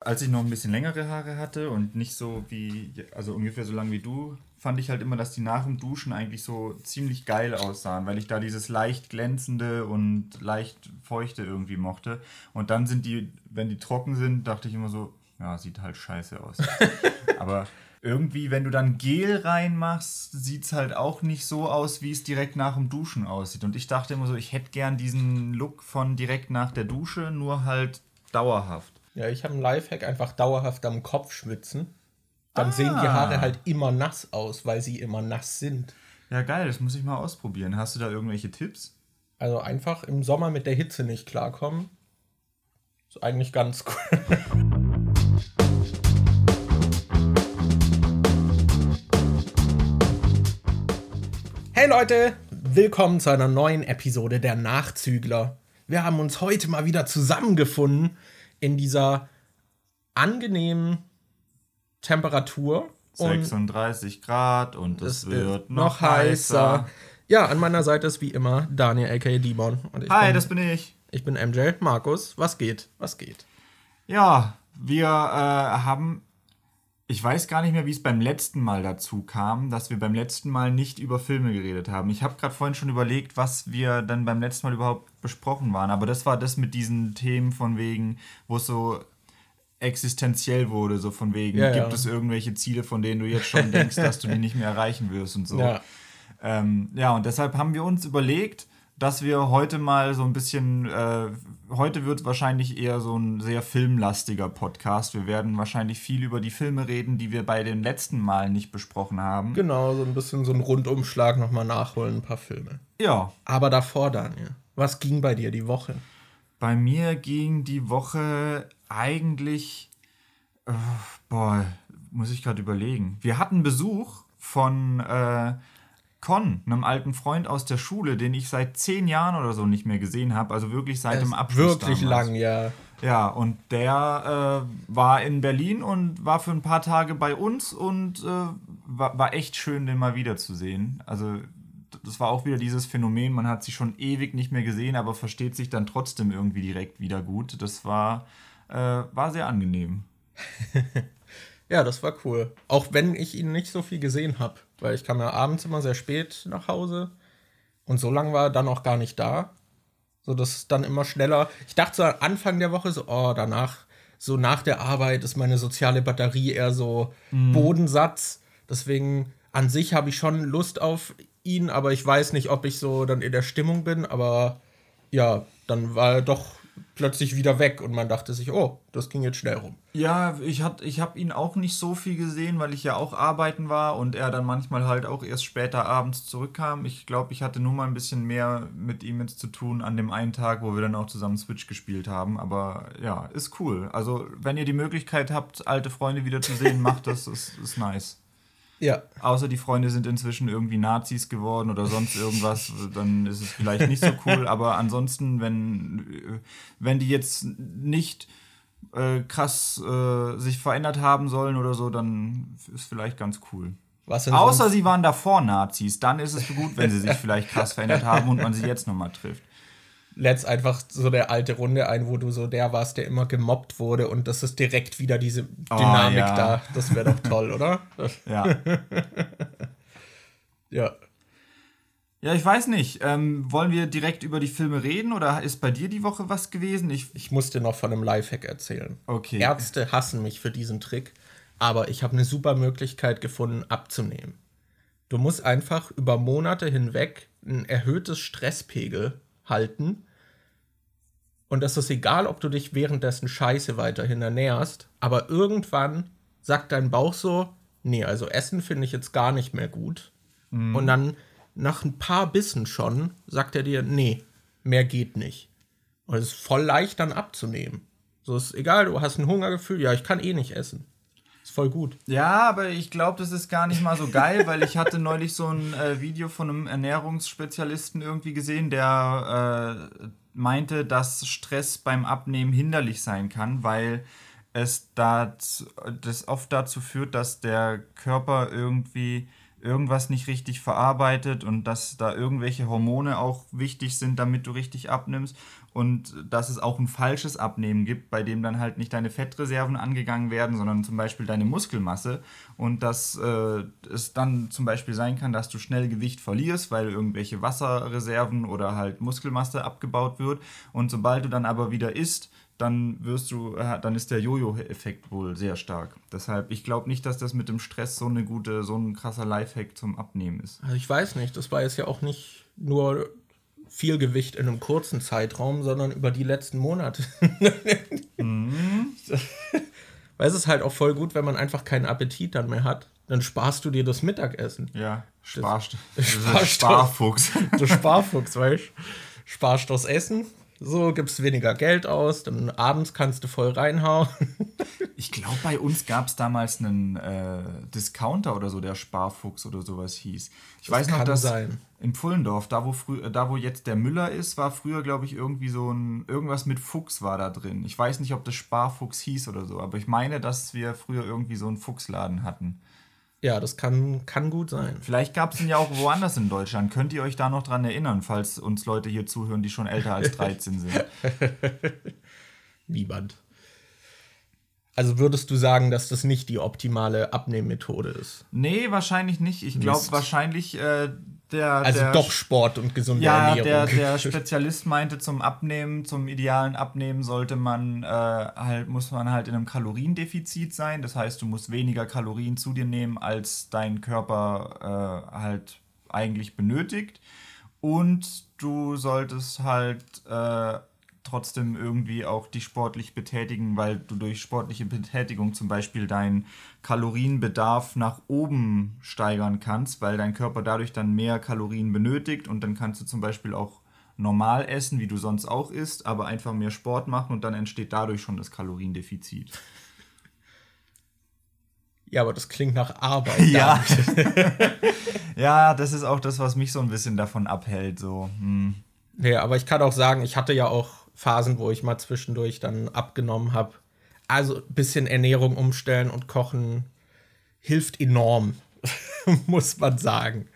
Als ich noch ein bisschen längere Haare hatte und nicht so wie, also ungefähr so lang wie du, fand ich halt immer, dass die nach dem Duschen eigentlich so ziemlich geil aussahen, weil ich da dieses leicht glänzende und leicht feuchte irgendwie mochte. Und dann sind die, wenn die trocken sind, dachte ich immer so, ja, sieht halt scheiße aus. Aber irgendwie, wenn du dann Gel reinmachst, sieht es halt auch nicht so aus, wie es direkt nach dem Duschen aussieht. Und ich dachte immer so, ich hätte gern diesen Look von direkt nach der Dusche, nur halt dauerhaft. Ja, ich habe einen Lifehack, einfach dauerhaft am Kopf schwitzen. Dann ah. sehen die Haare halt immer nass aus, weil sie immer nass sind. Ja, geil, das muss ich mal ausprobieren. Hast du da irgendwelche Tipps? Also einfach im Sommer mit der Hitze nicht klarkommen. Ist eigentlich ganz cool. Hey Leute, willkommen zu einer neuen Episode der Nachzügler. Wir haben uns heute mal wieder zusammengefunden in dieser angenehmen Temperatur. 36 Grad und es, wird noch heißer. Ja, an meiner Seite ist wie immer Daniel, aka Dimon. Hi, bin, das bin ich. Ich bin MJ. Markus, was geht? Was geht? Ja, wir äh, haben ich weiß gar nicht mehr, wie es beim letzten Mal dazu kam, dass wir beim letzten Mal nicht über Filme geredet haben. Ich habe gerade vorhin schon überlegt, was wir dann beim letzten Mal überhaupt besprochen waren. Aber das war das mit diesen Themen von wegen, wo es so existenziell wurde, so von wegen, ja, gibt ja. es irgendwelche Ziele, von denen du jetzt schon denkst, dass du die nicht mehr erreichen wirst und so. Ja. Ähm, ja, und deshalb haben wir uns überlegt, dass wir heute mal so ein bisschen, äh, heute wird wahrscheinlich eher so ein sehr filmlastiger Podcast. Wir werden wahrscheinlich viel über die Filme reden, die wir bei den letzten Malen nicht besprochen haben. Genau, so ein bisschen so ein Rundumschlag nochmal nachholen, ein paar Filme. Ja. Aber davor, Daniel, was ging bei dir die Woche? Bei mir ging die Woche eigentlich, äh, boah, muss ich gerade überlegen. Wir hatten Besuch von äh, Con, einem alten Freund aus der Schule, den ich seit zehn Jahren oder so nicht mehr gesehen habe, also wirklich seit dem Abschluss. Wirklich damals. lang, ja. Ja, und der äh, war in Berlin und war für ein paar Tage bei uns und äh, war, war echt schön, den mal wiederzusehen. Also das war auch wieder dieses Phänomen, man hat sich schon ewig nicht mehr gesehen, aber versteht sich dann trotzdem irgendwie direkt wieder gut. Das war, äh, war sehr angenehm. ja, das war cool. Auch wenn ich ihn nicht so viel gesehen habe weil ich kam ja abends immer sehr spät nach Hause und so lange war er dann auch gar nicht da. So, dass es dann immer schneller. Ich dachte so Anfang der Woche so, oh, danach, so nach der Arbeit ist meine soziale Batterie eher so mhm. Bodensatz. Deswegen an sich habe ich schon Lust auf ihn, aber ich weiß nicht, ob ich so dann in der Stimmung bin. Aber ja, dann war er doch plötzlich wieder weg und man dachte sich, oh, das ging jetzt schnell rum. Ja, ich, ich habe ihn auch nicht so viel gesehen, weil ich ja auch arbeiten war und er dann manchmal halt auch erst später abends zurückkam. Ich glaube, ich hatte nur mal ein bisschen mehr mit ihm jetzt zu tun an dem einen Tag, wo wir dann auch zusammen Switch gespielt haben. Aber ja, ist cool. Also, wenn ihr die Möglichkeit habt, alte Freunde wieder zu sehen, macht das, ist, ist nice. Ja. Außer die Freunde sind inzwischen irgendwie Nazis geworden oder sonst irgendwas, dann ist es vielleicht nicht so cool. Aber ansonsten, wenn, wenn die jetzt nicht äh, krass äh, sich verändert haben sollen oder so, dann ist vielleicht ganz cool. Außer sie waren davor Nazis, dann ist es gut, wenn sie sich vielleicht krass verändert haben und man sie jetzt nochmal trifft letzt einfach so der alte Runde ein, wo du so der warst, der immer gemobbt wurde und das ist direkt wieder diese ah, Dynamik oh, ja. da. Das wäre doch toll, oder? Ja. ja. Ja, ich weiß nicht. Ähm, wollen wir direkt über die Filme reden oder ist bei dir die Woche was gewesen? Ich, ich muss dir noch von einem Lifehack erzählen. Okay. Ärzte hassen mich für diesen Trick, aber ich habe eine super Möglichkeit gefunden, abzunehmen. Du musst einfach über Monate hinweg ein erhöhtes Stresspegel halten. Und das ist egal, ob du dich währenddessen scheiße weiterhin ernährst, aber irgendwann sagt dein Bauch so, nee, also Essen finde ich jetzt gar nicht mehr gut. Mhm. Und dann nach ein paar Bissen schon sagt er dir, nee, mehr geht nicht. Und es ist voll leicht dann abzunehmen. So ist egal, du hast ein Hungergefühl, ja, ich kann eh nicht essen. Ist voll gut. Ja, aber ich glaube, das ist gar nicht mal so geil, weil ich hatte neulich so ein äh, Video von einem Ernährungsspezialisten irgendwie gesehen, der äh, meinte, dass Stress beim Abnehmen hinderlich sein kann, weil es das, das oft dazu führt, dass der Körper irgendwie irgendwas nicht richtig verarbeitet und dass da irgendwelche Hormone auch wichtig sind, damit du richtig abnimmst und dass es auch ein falsches Abnehmen gibt, bei dem dann halt nicht deine Fettreserven angegangen werden, sondern zum Beispiel deine Muskelmasse und dass äh, es dann zum Beispiel sein kann, dass du schnell Gewicht verlierst, weil irgendwelche Wasserreserven oder halt Muskelmasse abgebaut wird und sobald du dann aber wieder isst, dann wirst du, äh, dann ist der Jojo-Effekt wohl sehr stark. Deshalb, ich glaube nicht, dass das mit dem Stress so eine gute, so ein krasser Lifehack zum Abnehmen ist. Also ich weiß nicht, das war jetzt ja auch nicht nur viel Gewicht in einem kurzen Zeitraum, sondern über die letzten Monate. mhm. Weil es ist halt auch voll gut, wenn man einfach keinen Appetit dann mehr hat. Dann sparst du dir das Mittagessen. Ja, sparst. Das, das Sparfuchs. Du Sparfuchs, weißt du? Sparst das Essen, so gibst weniger Geld aus, dann abends kannst du voll reinhauen. ich glaube, bei uns gab es damals einen äh, Discounter oder so, der Sparfuchs oder sowas hieß. Ich das weiß noch, dass sein. in Pfullendorf, da wo, frü da wo jetzt der Müller ist, war früher, glaube ich, irgendwie so ein, irgendwas mit Fuchs war da drin. Ich weiß nicht, ob das Sparfuchs hieß oder so, aber ich meine, dass wir früher irgendwie so einen Fuchsladen hatten. Ja, das kann, kann gut sein. Vielleicht gab es ihn ja auch woanders in Deutschland. Könnt ihr euch da noch dran erinnern, falls uns Leute hier zuhören, die schon älter als 13 sind? Niemand. Also würdest du sagen, dass das nicht die optimale Abnehmmethode ist? Nee, wahrscheinlich nicht. Ich glaube wahrscheinlich äh, der. Also der, doch Sport und gesunde ja, Ernährung. Der, der Spezialist meinte, zum Abnehmen, zum idealen Abnehmen sollte man äh, halt, muss man halt in einem Kaloriendefizit sein. Das heißt, du musst weniger Kalorien zu dir nehmen, als dein Körper äh, halt eigentlich benötigt. Und du solltest halt äh, trotzdem irgendwie auch dich sportlich betätigen, weil du durch sportliche Betätigung zum Beispiel deinen Kalorienbedarf nach oben steigern kannst, weil dein Körper dadurch dann mehr Kalorien benötigt und dann kannst du zum Beispiel auch normal essen, wie du sonst auch isst, aber einfach mehr Sport machen und dann entsteht dadurch schon das Kaloriendefizit. Ja, aber das klingt nach Arbeit. ja. ja, das ist auch das, was mich so ein bisschen davon abhält. So. Hm. Ja, aber ich kann auch sagen, ich hatte ja auch Phasen, wo ich mal zwischendurch dann abgenommen habe. Also ein bisschen Ernährung umstellen und kochen hilft enorm, muss man sagen.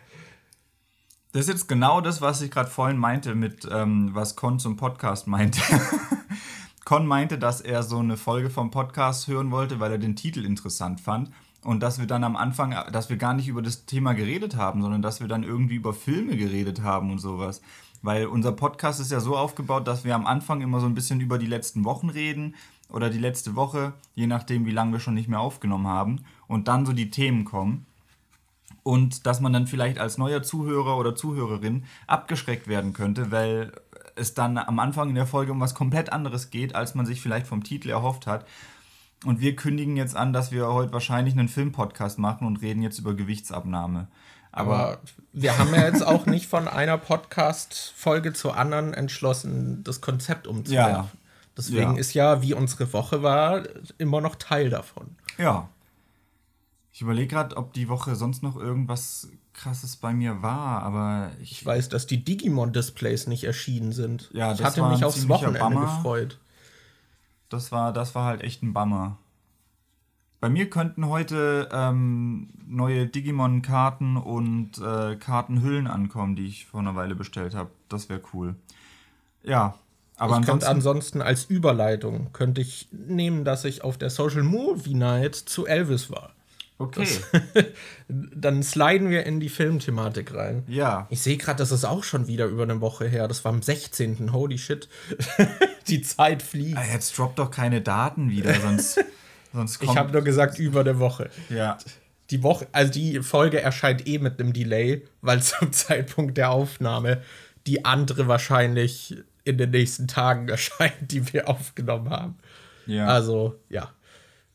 Das ist jetzt genau das, was ich gerade vorhin meinte, mit ähm, was Con zum Podcast meinte. Con meinte, dass er so eine Folge vom Podcast hören wollte, weil er den Titel interessant fand. Und dass wir dann am Anfang, dass wir gar nicht über das Thema geredet haben, sondern dass wir dann irgendwie über Filme geredet haben und sowas. Weil unser Podcast ist ja so aufgebaut, dass wir am Anfang immer so ein bisschen über die letzten Wochen reden oder die letzte Woche, je nachdem, wie lange wir schon nicht mehr aufgenommen haben. Und dann so die Themen kommen. Und dass man dann vielleicht als neuer Zuhörer oder Zuhörerin abgeschreckt werden könnte, weil es dann am Anfang in der Folge um was komplett anderes geht, als man sich vielleicht vom Titel erhofft hat. Und wir kündigen jetzt an, dass wir heute wahrscheinlich einen Filmpodcast machen und reden jetzt über Gewichtsabnahme. Aber wir haben ja jetzt auch nicht von einer Podcast-Folge zur anderen entschlossen, das Konzept umzuwerfen. Ja. Deswegen ja. ist ja, wie unsere Woche war, immer noch Teil davon. Ja. Ich überlege gerade, ob die Woche sonst noch irgendwas krasses bei mir war, aber ich, ich weiß, dass die Digimon-Displays nicht erschienen sind. Ja, ich hatte mich aufs Wochenende Bummer. gefreut. Das war, das war halt echt ein Bummer. Bei mir könnten heute ähm, neue Digimon-Karten und äh, Kartenhüllen ankommen, die ich vor einer Weile bestellt habe. Das wäre cool. Ja, aber ich ansonsten, ansonsten als Überleitung könnte ich nehmen, dass ich auf der Social Movie Night zu Elvis war. Okay. Das, dann sliden wir in die Filmthematik rein. Ja. Ich sehe gerade, das ist auch schon wieder über eine Woche her. Das war am 16. Holy shit. die Zeit fliegt. Ah, jetzt droppt doch keine Daten wieder, sonst. Sonst ich habe nur gesagt über der Woche. Ja. Die Woche, also die Folge erscheint eh mit einem Delay, weil zum Zeitpunkt der Aufnahme die andere wahrscheinlich in den nächsten Tagen erscheint, die wir aufgenommen haben. Ja. Also, ja.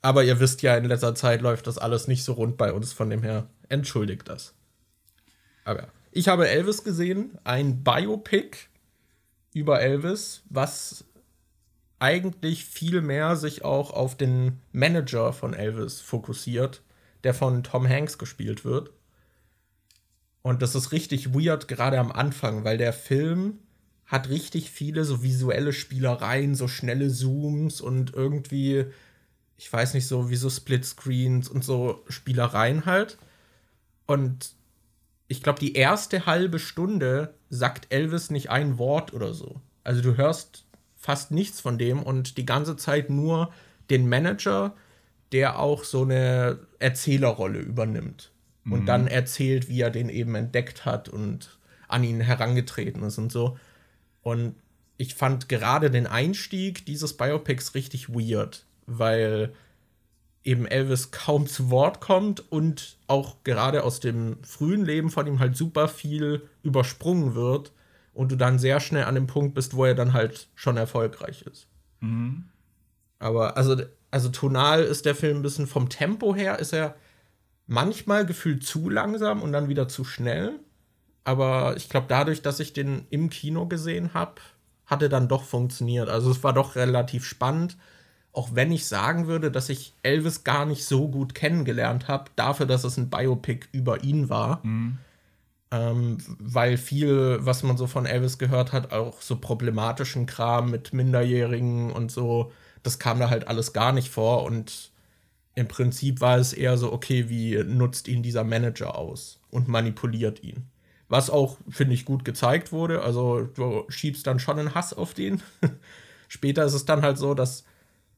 Aber ihr wisst ja, in letzter Zeit läuft das alles nicht so rund bei uns, von dem her entschuldigt das. Aber ich habe Elvis gesehen, ein Biopic über Elvis, was eigentlich viel mehr sich auch auf den Manager von Elvis fokussiert, der von Tom Hanks gespielt wird. Und das ist richtig weird, gerade am Anfang, weil der Film hat richtig viele so visuelle Spielereien, so schnelle Zooms und irgendwie, ich weiß nicht, so wie so Splitscreens und so Spielereien halt. Und ich glaube, die erste halbe Stunde sagt Elvis nicht ein Wort oder so. Also du hörst fast nichts von dem und die ganze Zeit nur den Manager, der auch so eine Erzählerrolle übernimmt mhm. und dann erzählt, wie er den eben entdeckt hat und an ihn herangetreten ist und so. Und ich fand gerade den Einstieg dieses Biopics richtig weird, weil eben Elvis kaum zu Wort kommt und auch gerade aus dem frühen Leben von ihm halt super viel übersprungen wird und du dann sehr schnell an dem Punkt bist, wo er dann halt schon erfolgreich ist. Mhm. Aber also, also tonal ist der Film ein bisschen vom Tempo her, ist er manchmal gefühlt zu langsam und dann wieder zu schnell. Aber ich glaube, dadurch, dass ich den im Kino gesehen habe, hat er dann doch funktioniert. Also es war doch relativ spannend auch wenn ich sagen würde, dass ich Elvis gar nicht so gut kennengelernt habe, dafür, dass es ein Biopic über ihn war. Mhm. Ähm, weil viel, was man so von Elvis gehört hat, auch so problematischen Kram mit Minderjährigen und so, das kam da halt alles gar nicht vor. Und im Prinzip war es eher so, okay, wie nutzt ihn dieser Manager aus und manipuliert ihn. Was auch, finde ich, gut gezeigt wurde. Also du schiebst dann schon einen Hass auf den. Später ist es dann halt so, dass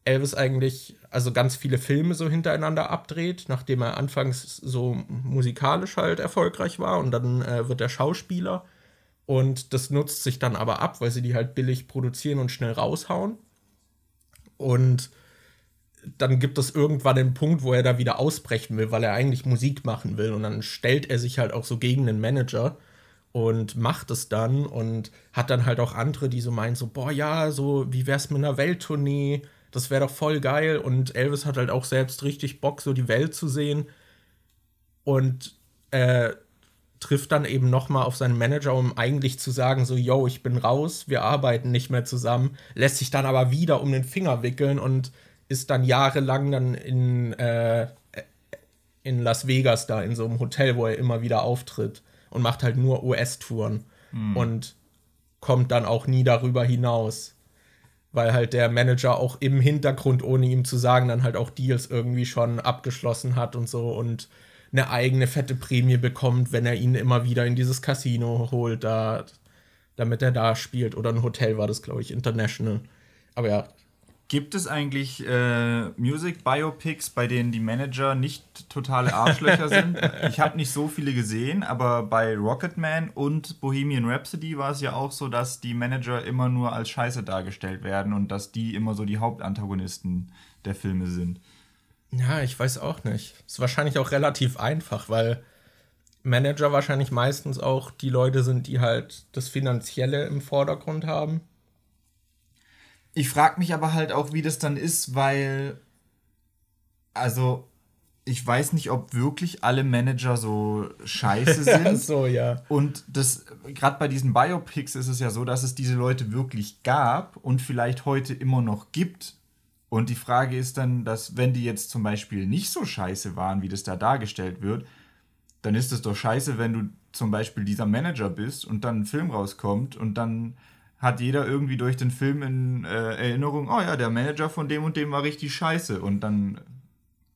Elvis eigentlich also ganz viele Filme so hintereinander abdreht, nachdem er anfangs so musikalisch halt erfolgreich war und dann äh, wird er Schauspieler. Und das nutzt sich dann aber ab, weil sie die halt billig produzieren und schnell raushauen. Und dann gibt es irgendwann den Punkt, wo er da wieder ausbrechen will, weil er eigentlich Musik machen will. Und dann stellt er sich halt auch so gegen den Manager und macht es dann und hat dann halt auch andere, die so meinen so, boah ja, so wie wär's mit einer Welttournee das wäre doch voll geil. Und Elvis hat halt auch selbst richtig Bock, so die Welt zu sehen. Und äh, trifft dann eben noch mal auf seinen Manager, um eigentlich zu sagen, so, yo, ich bin raus, wir arbeiten nicht mehr zusammen, lässt sich dann aber wieder um den Finger wickeln und ist dann jahrelang dann in, äh, in Las Vegas da, in so einem Hotel, wo er immer wieder auftritt und macht halt nur US-Touren mhm. und kommt dann auch nie darüber hinaus weil halt der Manager auch im Hintergrund, ohne ihm zu sagen, dann halt auch Deals irgendwie schon abgeschlossen hat und so und eine eigene fette Prämie bekommt, wenn er ihn immer wieder in dieses Casino holt, da, damit er da spielt. Oder ein Hotel war das, glaube ich, International. Aber ja, Gibt es eigentlich äh, Music Biopics, bei denen die Manager nicht totale Arschlöcher sind? Ich habe nicht so viele gesehen, aber bei Rocketman und Bohemian Rhapsody war es ja auch so, dass die Manager immer nur als Scheiße dargestellt werden und dass die immer so die Hauptantagonisten der Filme sind. Ja, ich weiß auch nicht. Ist wahrscheinlich auch relativ einfach, weil Manager wahrscheinlich meistens auch die Leute sind, die halt das Finanzielle im Vordergrund haben ich frage mich aber halt auch, wie das dann ist, weil, also, ich weiß nicht, ob wirklich alle Manager so scheiße sind. so, ja. Und das, gerade bei diesen Biopics ist es ja so, dass es diese Leute wirklich gab und vielleicht heute immer noch gibt. Und die Frage ist dann, dass, wenn die jetzt zum Beispiel nicht so scheiße waren, wie das da dargestellt wird, dann ist es doch scheiße, wenn du zum Beispiel dieser Manager bist und dann ein Film rauskommt und dann hat jeder irgendwie durch den Film in äh, Erinnerung, oh ja, der Manager von dem und dem war richtig scheiße. Und dann,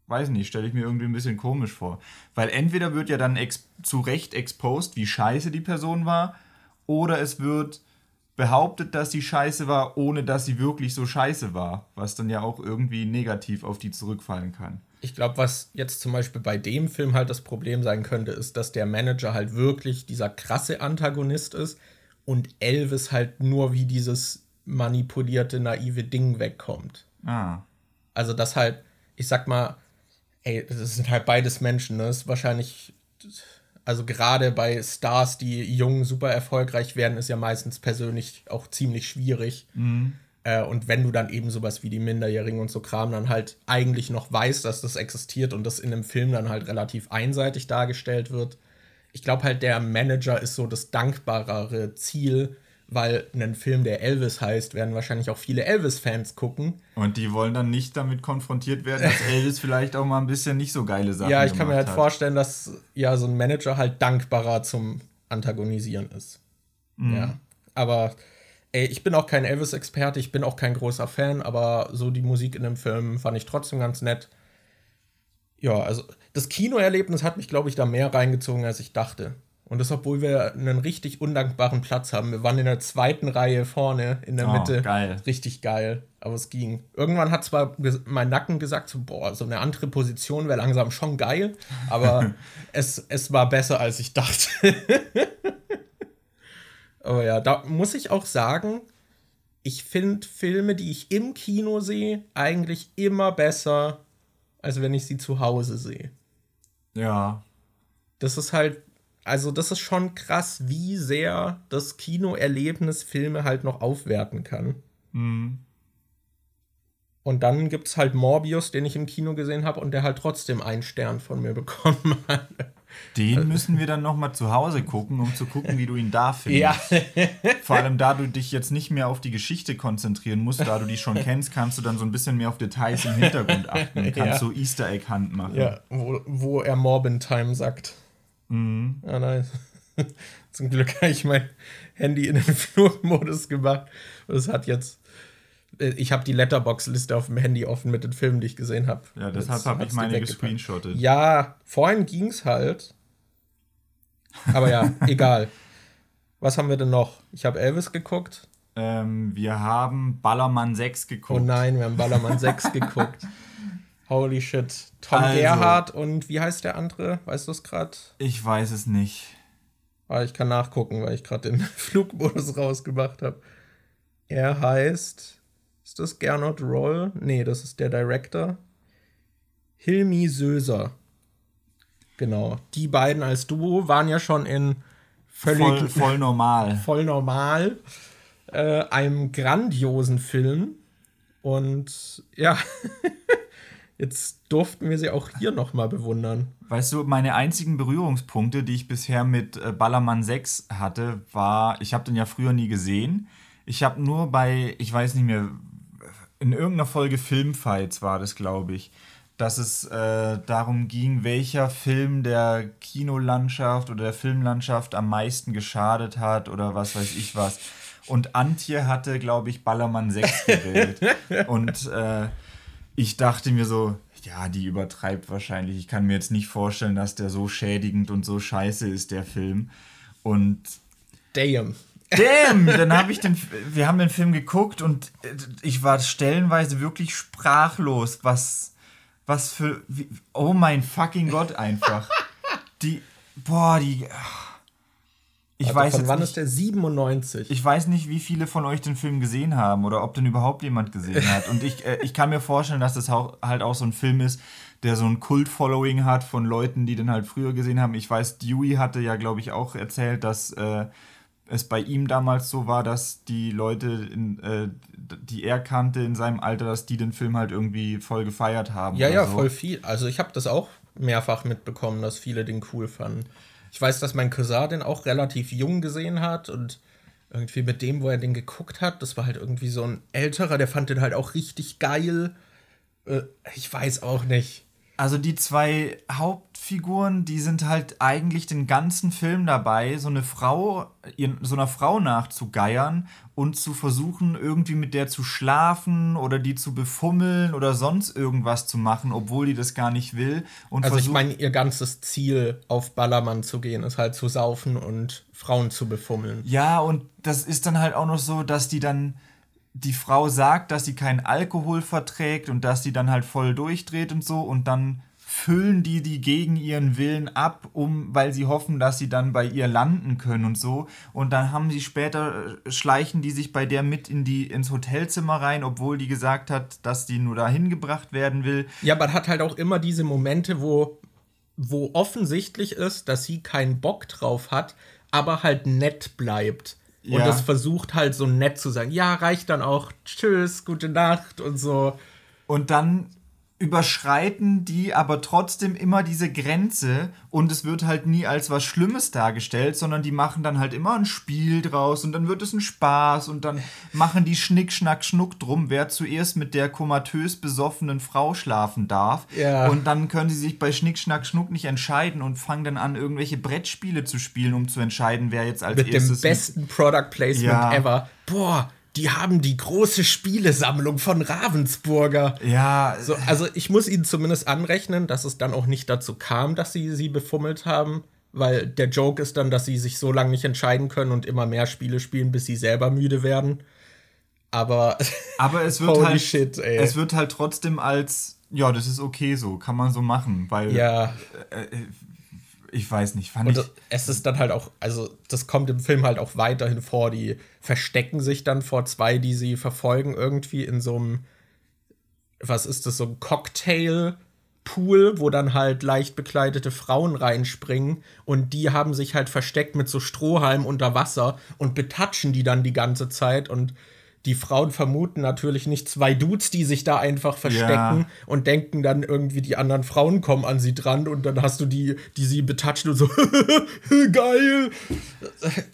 weiß nicht, stelle ich mir irgendwie ein bisschen komisch vor. Weil entweder wird ja dann zu Recht exposed, wie scheiße die Person war, oder es wird behauptet, dass sie scheiße war, ohne dass sie wirklich so scheiße war. Was dann ja auch irgendwie negativ auf die zurückfallen kann. Ich glaube, was jetzt zum Beispiel bei dem Film halt das Problem sein könnte, ist, dass der Manager halt wirklich dieser krasse Antagonist ist, und Elvis halt nur wie dieses manipulierte, naive Ding wegkommt. Ah. Also, das halt, ich sag mal, ey, das sind halt beides Menschen, ne? Das ist wahrscheinlich, also gerade bei Stars, die jung super erfolgreich werden, ist ja meistens persönlich auch ziemlich schwierig. Mhm. Äh, und wenn du dann eben sowas wie die Minderjährigen und so Kram dann halt eigentlich noch weißt, dass das existiert und das in einem Film dann halt relativ einseitig dargestellt wird, ich glaube halt, der Manager ist so das dankbarere Ziel, weil ein Film, der Elvis heißt, werden wahrscheinlich auch viele Elvis-Fans gucken. Und die wollen dann nicht damit konfrontiert werden, dass Elvis vielleicht auch mal ein bisschen nicht so geile Sachen Ja, ich kann mir halt hat. vorstellen, dass ja so ein Manager halt dankbarer zum Antagonisieren ist. Mhm. Ja. Aber ey, ich bin auch kein Elvis-Experte, ich bin auch kein großer Fan, aber so die Musik in dem Film fand ich trotzdem ganz nett. Ja, also das Kinoerlebnis hat mich, glaube ich, da mehr reingezogen, als ich dachte. Und das, obwohl wir einen richtig undankbaren Platz haben. Wir waren in der zweiten Reihe vorne in der Oh, Mitte. geil. Richtig geil. Aber es ging. Irgendwann hat zwar mein Nacken gesagt, so, boah, so eine andere Position wäre langsam schon geil. Aber es, es war besser, als ich dachte. aber ja, da muss ich auch sagen, ich finde Filme, die ich im Kino sehe, eigentlich immer besser, als wenn ich sie zu Hause sehe. Ja. Das ist halt, also das ist schon krass, wie sehr das Kinoerlebnis Filme halt noch aufwerten kann. Mhm. Und dann gibt es halt Morbius, den ich im Kino gesehen habe und der halt trotzdem einen Stern von mir bekommen hat. Den müssen wir dann nochmal zu Hause gucken, um zu gucken, wie du ihn da findest. Vor allem, da du dich jetzt nicht mehr auf die Geschichte konzentrieren musst, da du die schon kennst, kannst du dann so ein bisschen mehr auf Details im Hintergrund achten und kannst Ja. so Easter Egg Hand machen. ja, wo, wo er Morbin Time sagt. Mhm. Ja, nice. Zum Glück habe ich mein Handy in den Flugmodus gemacht. Und es hat jetzt. Äh, Ich habe die Letterbox-Liste auf dem Handy offen mit den Filmen, die ich gesehen habe. Ja, deshalb habe ich meine gescreenshottet. Ja, vorhin ging's halt. Aber ja, egal. Was haben wir denn noch? Ich habe Elvis geguckt. Ähm, wir haben Ballermann 6 geguckt. Oh nein, wir haben Ballermann 6 geguckt. Holy shit. Tom Also. Gerhardt und wie heißt der andere? Weißt du es gerade? Ich weiß es nicht. Ah, ich kann nachgucken, weil ich gerade den Flugmodus rausgemacht habe. Er heißt. Ist das Gernot Roll? Nee, das ist der Director. Hilmi Söser. Genau. Die beiden als Duo waren ja schon in völlig Voll, voll normal. voll normal, äh, einem grandiosen Film. Und ja, jetzt durften wir sie auch hier nochmal bewundern. Weißt du, meine einzigen Berührungspunkte, die ich bisher mit äh, Ballermann 6 hatte, war, ich habe den ja früher nie gesehen. Ich habe nur bei, ich weiß nicht mehr, in irgendeiner Folge Filmfights war das, glaube ich, dass es äh, darum ging, welcher Film der Kinolandschaft oder der Filmlandschaft am meisten geschadet hat oder was weiß ich was. Und Antje hatte, glaube ich, Ballermann 6 gewählt. Und äh, ich dachte mir so, ja, die übertreibt wahrscheinlich. Ich kann mir jetzt nicht vorstellen, dass der so schädigend und so scheiße ist, der Film. Und Damn. Damn, dann habe ich den, wir haben den Film geguckt und äh, ich war stellenweise wirklich sprachlos, was, was für, wie, oh mein fucking Gott einfach. Die, boah, die, ich Warte, weiß von jetzt wann nicht, ist der 97? ich weiß nicht, wie viele von euch den Film gesehen haben oder ob den überhaupt jemand gesehen hat. Und ich, äh, ich kann mir vorstellen, dass das halt auch so ein Film ist, der so ein Kult-Following hat von Leuten, die den halt früher gesehen haben. Ich weiß, Dewey hatte ja, glaube ich, auch erzählt, dass äh, es bei ihm damals so war, dass die Leute, in, äh, die er kannte in seinem Alter, dass die den Film halt irgendwie voll gefeiert haben. ja, ja, so. voll viel. Also ich habe das auch mehrfach mitbekommen, dass viele den cool fanden. Ich weiß, dass mein Cousin den auch relativ jung gesehen hat und irgendwie mit dem, wo er den geguckt hat, das war halt irgendwie so ein älterer, der fand den halt auch richtig geil. Äh, ich weiß auch nicht. Also die zwei Hauptfiguren, die sind halt eigentlich den ganzen Film dabei, so eine Frau, so einer Frau nachzugeiern und zu versuchen, irgendwie mit der zu schlafen oder die zu befummeln oder sonst irgendwas zu machen, obwohl die das gar nicht will. Und Also ich meine, ihr ganzes Ziel auf Ballermann zu gehen, ist halt zu saufen und Frauen zu befummeln. Ja, und das ist dann halt auch noch so, dass die dann die Frau sagt, dass sie keinen Alkohol verträgt und dass sie dann halt voll durchdreht und so und dann füllen die die gegen ihren Willen ab, um weil sie hoffen, dass sie dann bei ihr landen können und so und dann haben sie später äh, schleichen die sich bei der mit in die ins Hotelzimmer rein, obwohl die gesagt hat, dass die nur dahin gebracht werden will. Ja, man hat halt auch immer diese Momente, wo, wo offensichtlich ist, dass sie keinen Bock drauf hat, aber halt nett bleibt. Und Ja. das versucht halt so nett zu sagen. Ja, reicht dann auch. Tschüss, gute Nacht und so. Und dann überschreiten die aber trotzdem immer diese Grenze und es wird halt nie als was Schlimmes dargestellt, sondern die machen dann halt immer ein Spiel draus und dann wird es ein Spaß und dann machen die Schnick, Schnack, Schnuck drum, wer zuerst mit der komatös besoffenen Frau schlafen darf. Ja. Und dann können sie sich bei Schnick, Schnack, Schnuck nicht entscheiden und fangen dann an, irgendwelche Brettspiele zu spielen, um zu entscheiden, wer jetzt als Mit dem erstes besten Product Placement Ja. ever. Boah, die haben die große Spielesammlung von Ravensburger. Ja, So, also ich muss ihnen zumindest anrechnen, dass es dann auch nicht dazu kam, dass sie sie befummelt haben, weil der Joke ist dann, dass sie sich so lange nicht entscheiden können und immer mehr Spiele spielen, bis sie selber müde werden. Aber, aber es wird halt, shit, es wird halt trotzdem als, ja, das ist okay so, kann man so machen, weil ja. Äh, äh ich weiß nicht, fand und ich. Es ist dann halt auch, also das kommt im Film halt auch weiterhin vor, die verstecken sich dann vor zwei, die sie verfolgen, irgendwie in so einem, was ist das, so ein Cocktail. Pool, wo dann halt leicht bekleidete Frauen reinspringen und die haben sich halt versteckt mit so Strohhalm unter Wasser und betatschen die dann die ganze Zeit und die Frauen vermuten natürlich nicht zwei Dudes, die sich da einfach verstecken ja. und denken dann irgendwie, die anderen Frauen kommen an sie dran und dann hast du die, die sie betatschen und so, geil.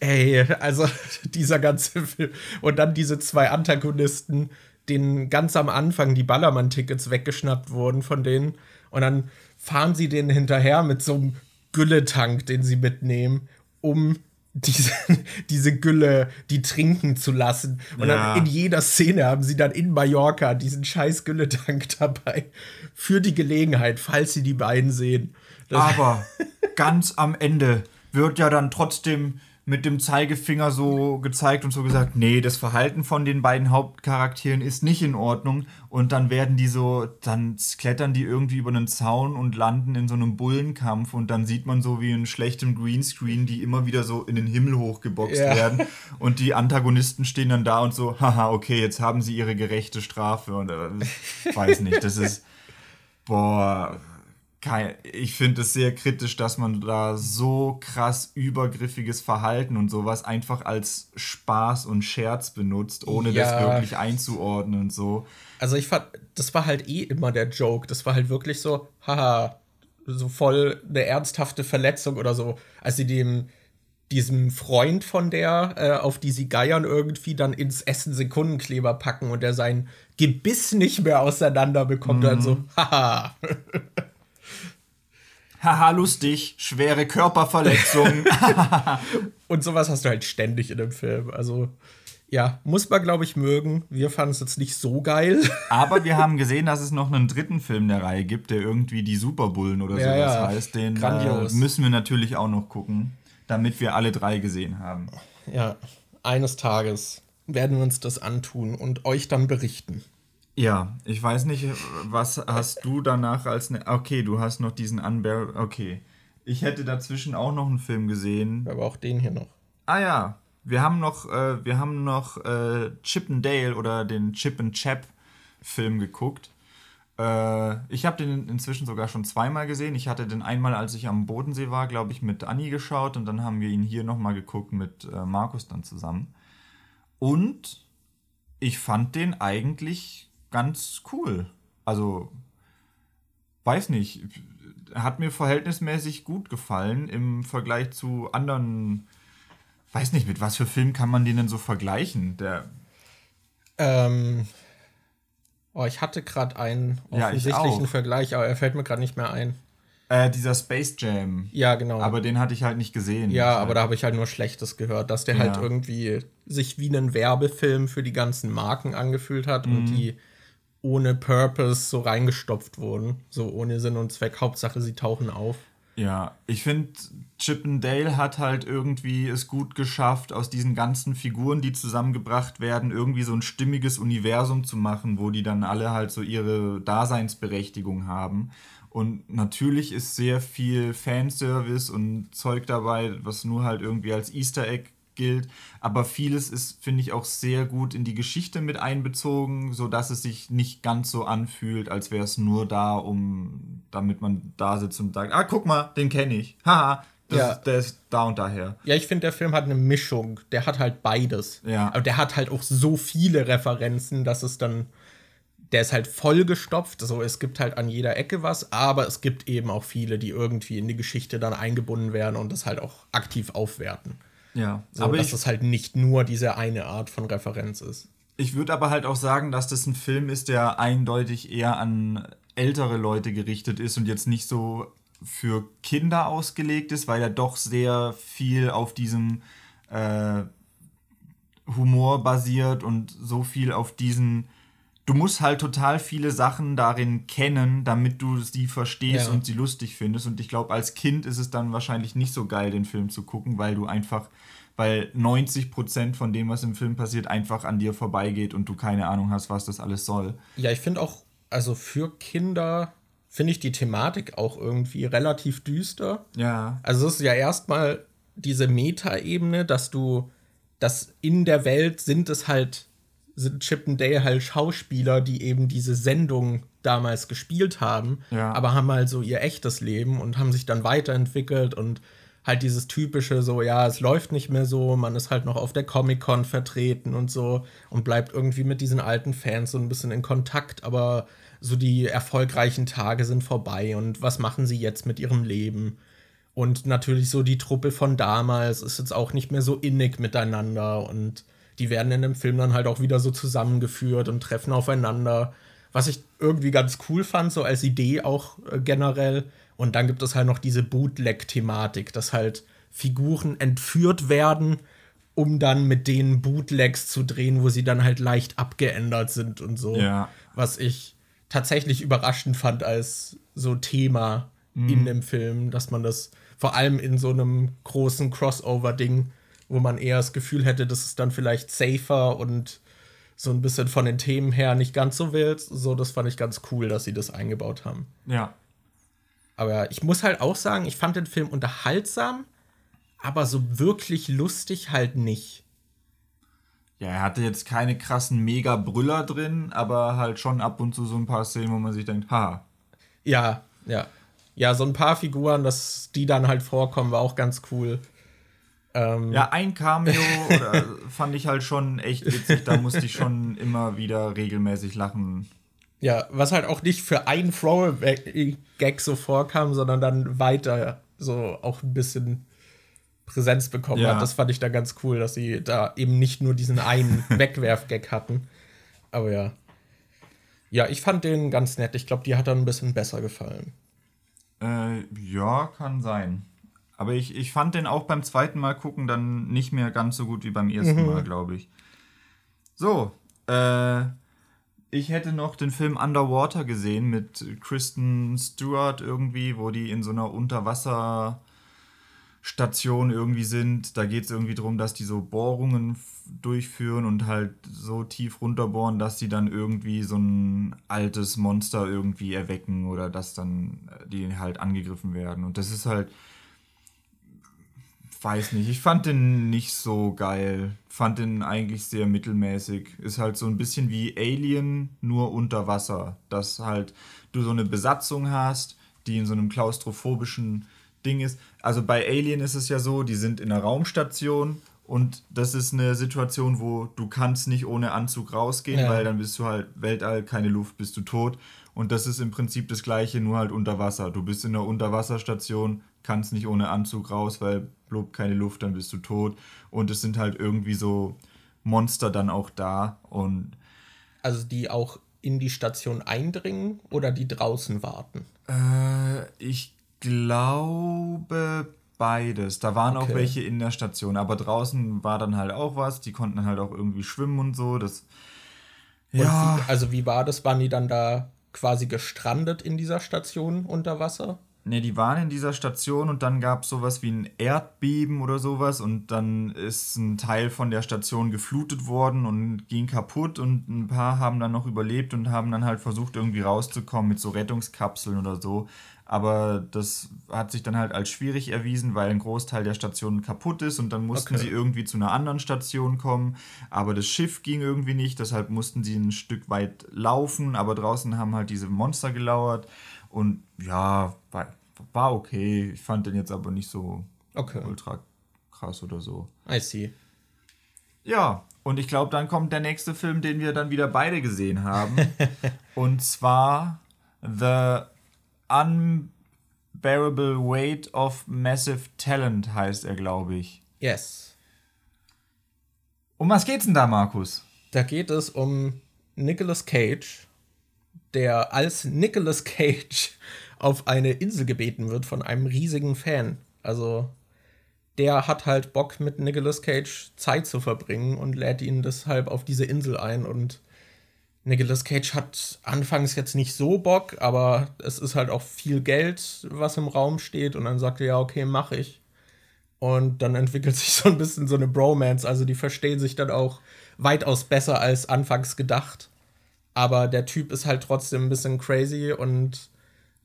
Ey, also dieser ganze Film. Und dann diese zwei Antagonisten, denen ganz am Anfang die Ballermann-Tickets weggeschnappt wurden von denen. Und dann fahren sie denen hinterher mit so einem Gülletank, den sie mitnehmen, um diese, diese Gülle, die trinken zu lassen. Und ja. dann in jeder Szene haben sie dann in Mallorca diesen scheiß Gülletank dabei. Für die Gelegenheit, falls sie die beiden sehen. Das Aber ganz am Ende wird ja dann trotzdem mit dem Zeigefinger so gezeigt und so gesagt, nee, das Verhalten von den beiden Hauptcharakteren ist nicht in Ordnung. Und dann werden die so, dann klettern die irgendwie über einen Zaun und landen in so einem Bullenkampf und dann sieht man so wie in schlechtem Greenscreen, die immer wieder so in den Himmel hochgeboxt ja. werden. Und die Antagonisten stehen dann da und so, haha, okay, jetzt haben sie ihre gerechte Strafe. Und äh, weiß nicht, das ist, boah, kein, ich finde es sehr kritisch, dass man da so krass übergriffiges Verhalten und sowas einfach als Spaß und Scherz benutzt, ohne ja. das wirklich einzuordnen und so. Also ich fand, das war halt eh immer der Joke. Das war halt wirklich so, haha, so voll eine ernsthafte Verletzung oder so. Als sie dem diesem Freund von der, äh, auf die sie geiern, irgendwie dann ins Essen Sekundenkleber packen und er sein Gebiss nicht mehr auseinander bekommt. Mhm. Dann so, haha. haha, lustig, schwere Körperverletzung. und sowas hast du halt ständig in dem Film. Also, ja, muss man, glaube ich, mögen. Wir fanden es jetzt nicht so geil. Aber wir haben gesehen, dass es noch einen dritten Film der Reihe gibt, der irgendwie die Superbullen oder ja, sowas ja. heißt. Den äh, müssen wir natürlich auch noch gucken, damit wir alle drei gesehen haben. Ja, eines Tages werden wir uns das antun und euch dann berichten. Ja, ich weiß nicht, was hast du danach als ne Okay, du hast noch diesen Unbearable. Okay. Ich hätte dazwischen auch noch einen Film gesehen. Aber auch den hier noch. Ah ja, wir haben noch, äh, wir haben noch äh, Chip and Dale oder den Chip and Chap Film geguckt. Äh, ich habe den inzwischen sogar schon zweimal gesehen. Ich hatte den einmal, als ich am Bodensee war, glaube ich, mit Anni geschaut und dann haben wir ihn hier nochmal geguckt mit äh, Markus dann zusammen. Und ich fand den eigentlich ganz cool. Also, weiß nicht, hat mir verhältnismäßig gut gefallen im Vergleich zu anderen. Weiß nicht, mit was für Film kann man den denn so vergleichen? Der. Ähm. Oh, ich hatte gerade einen offensichtlichen ja, Vergleich, aber er fällt mir gerade nicht mehr ein. Äh, dieser Space Jam. Ja, genau. Aber den hatte ich halt nicht gesehen. Ja, aber halt. da habe ich halt nur Schlechtes gehört, dass der halt ja. halt irgendwie sich wie ein Werbefilm für die ganzen Marken angefühlt hat mhm. und die ohne Purpose so reingestopft wurden. So ohne Sinn und Zweck. Hauptsache, sie tauchen auf. Ja, ich finde, Chip and Dale hat halt irgendwie es gut geschafft, aus diesen ganzen Figuren, die zusammengebracht werden, irgendwie so ein stimmiges Universum zu machen, wo die dann alle halt so ihre Daseinsberechtigung haben. Und natürlich ist sehr viel Fanservice und Zeug dabei, was nur halt irgendwie als Easter Egg gilt. Aber vieles ist, finde ich, auch sehr gut in die Geschichte mit einbezogen, sodass es sich nicht ganz so anfühlt, als wäre es nur da, um damit man da sitzt und sagt, ah, guck mal, den kenne ich. Haha, ja. Ist, der ist da und daher. Ja, ich finde, der Film hat eine Mischung. Der hat halt beides. Ja. Aber der hat halt auch so viele Referenzen, dass es dann. Der ist halt vollgestopft. So, es gibt halt an jeder Ecke was, aber es gibt eben auch viele, die irgendwie in die Geschichte dann eingebunden werden und das halt auch aktiv aufwerten. Ja, so, aber dass es halt nicht nur diese eine Art von Referenz ist. Ich würde aber halt auch sagen, dass das ein Film ist, der eindeutig eher an ältere Leute gerichtet ist und jetzt nicht so für Kinder ausgelegt ist, weil er doch sehr viel auf diesem äh, Humor basiert und so viel auf diesen du musst halt total viele Sachen darin kennen, damit du sie verstehst Ja. und sie lustig findest. Und ich glaube, als Kind ist es dann wahrscheinlich nicht so geil, den Film zu gucken, weil du einfach, weil 90% von dem, was im Film passiert, einfach an dir vorbeigeht und du keine Ahnung hast, was das alles soll. Ja, ich finde auch, also für Kinder finde ich die Thematik auch irgendwie relativ düster. Ja. Also es ist ja erstmal diese Meta-Ebene, dass du, dass in der Welt sind es halt, sind Chip and Dale halt Schauspieler, die eben diese Sendung damals gespielt haben, Ja. aber haben halt so ihr echtes Leben und haben sich dann weiterentwickelt und halt dieses typische so, ja, es läuft nicht mehr so, man ist halt noch auf der Comic-Con vertreten und so und bleibt irgendwie mit diesen alten Fans so ein bisschen in Kontakt, aber so die erfolgreichen Tage sind vorbei und was machen sie jetzt mit ihrem Leben? Und natürlich so die Truppe von damals ist jetzt auch nicht mehr so innig miteinander und die werden in dem Film dann halt auch wieder so zusammengeführt und treffen aufeinander. Was ich irgendwie ganz cool fand, so als Idee auch äh, generell. Und dann gibt es halt noch diese Bootleg-Thematik, dass halt Figuren entführt werden, um dann mit denen Bootlegs zu drehen, wo sie dann halt leicht abgeändert sind und so. Ja. Was ich tatsächlich überraschend fand als so Thema in dem Film, dass man das vor allem in so einem großen Crossover-Ding, wo man eher das Gefühl hätte, das ist dann vielleicht safer und so ein bisschen von den Themen her nicht ganz so wild. So, das fand ich ganz cool, dass sie das eingebaut haben. Ja. Aber ich muss halt auch sagen, ich fand den Film unterhaltsam, aber so wirklich lustig halt nicht. Ja, er hatte jetzt keine krassen Mega-Brüller drin, aber halt schon ab und zu so ein paar Szenen, wo man sich denkt, ha, Ja, ja. Ja, so ein paar Figuren, dass die dann halt vorkommen, war auch ganz cool. Ähm, Ja, ein Cameo oder, fand ich halt schon echt witzig. Da musste ich schon immer wieder regelmäßig lachen. Ja, was halt auch nicht für einen Throwaway-Gag so vorkam, sondern dann weiter so auch ein bisschen Präsenz bekommen Ja. hat. Das fand ich da ganz cool, dass sie da eben nicht nur diesen einen Wegwerf-Gag hatten. Aber ja. Ja, ich fand den ganz nett. Ich glaube, die hat dann ein bisschen besser gefallen. Äh, ja, kann sein. Aber ich, ich fand den auch beim zweiten Mal gucken dann nicht mehr ganz so gut wie beim ersten Mal, glaube ich. So, äh, ich hätte noch den Film Underwater gesehen mit Kristen Stewart irgendwie, wo die in so einer Unterwasserstation irgendwie sind. Da geht es irgendwie darum, dass die so Bohrungen durchführen und halt so tief runterbohren, dass sie dann irgendwie so ein altes Monster irgendwie erwecken oder dass dann äh, die halt angegriffen werden. Und das ist halt, weiß nicht, ich fand den nicht so geil. Fand den eigentlich sehr mittelmäßig. Ist halt so ein bisschen wie Alien, nur unter Wasser. Dass halt du so eine Besatzung hast, die in so einem klaustrophobischen Ding ist. Also bei Alien ist es ja so, die sind in einer Raumstation und das ist eine Situation, wo du kannst nicht ohne Anzug rausgehen, Ja. weil dann bist du halt Weltall, keine Luft, bist du tot. Und das ist im Prinzip das gleiche, nur halt unter Wasser. Du bist in einer Unterwasserstation, kannst nicht ohne Anzug raus, weil blob keine Luft, dann bist du tot. Und es sind halt irgendwie so Monster dann auch da. Und Also die auch in die Station eindringen oder die draußen warten. äh, ich glaube beides. Da waren auch Okay. welche in der Station, aber draußen war dann halt auch was. Die konnten halt auch irgendwie schwimmen und so. Das ja, wie, also wie war das? Waren die dann da quasi gestrandet in dieser Station unter Wasser? Ne, die waren in dieser Station und dann gab es sowas wie ein Erdbeben oder sowas und dann ist ein Teil von der Station geflutet worden und ging kaputt und ein paar haben dann noch überlebt und haben dann halt versucht irgendwie rauszukommen mit so Rettungskapseln oder so. Aber das hat sich dann halt als schwierig erwiesen, weil ein Großteil der Station kaputt ist und dann mussten Okay. sie irgendwie zu einer anderen Station kommen. Aber das Schiff ging irgendwie nicht, deshalb mussten sie ein Stück weit laufen, aber draußen haben halt diese Monster gelauert. Und ja, war, war okay. Ich fand den jetzt aber nicht so Okay. ultra krass oder so. I see. Ja, und ich glaube, dann kommt der nächste Film, den wir dann wieder beide gesehen haben. und zwar The Unbearable Weight of Massive Talent heißt er, glaube ich. Yes. Um was geht's denn da, Markus? Da geht es um Nicolas Cage, der als Nicolas Cage auf eine Insel gebeten wird von einem riesigen Fan. Also der hat halt Bock mit Nicolas Cage Zeit zu verbringen und lädt ihn deshalb auf diese Insel ein und Nicolas Cage hat anfangs jetzt nicht so Bock, aber es ist halt auch viel Geld, was im Raum steht. Und dann sagt er, ja, okay, mach ich. Und dann entwickelt sich so ein bisschen so eine Bromance. Also die verstehen sich dann auch weitaus besser als anfangs gedacht. Aber der Typ ist halt trotzdem ein bisschen crazy und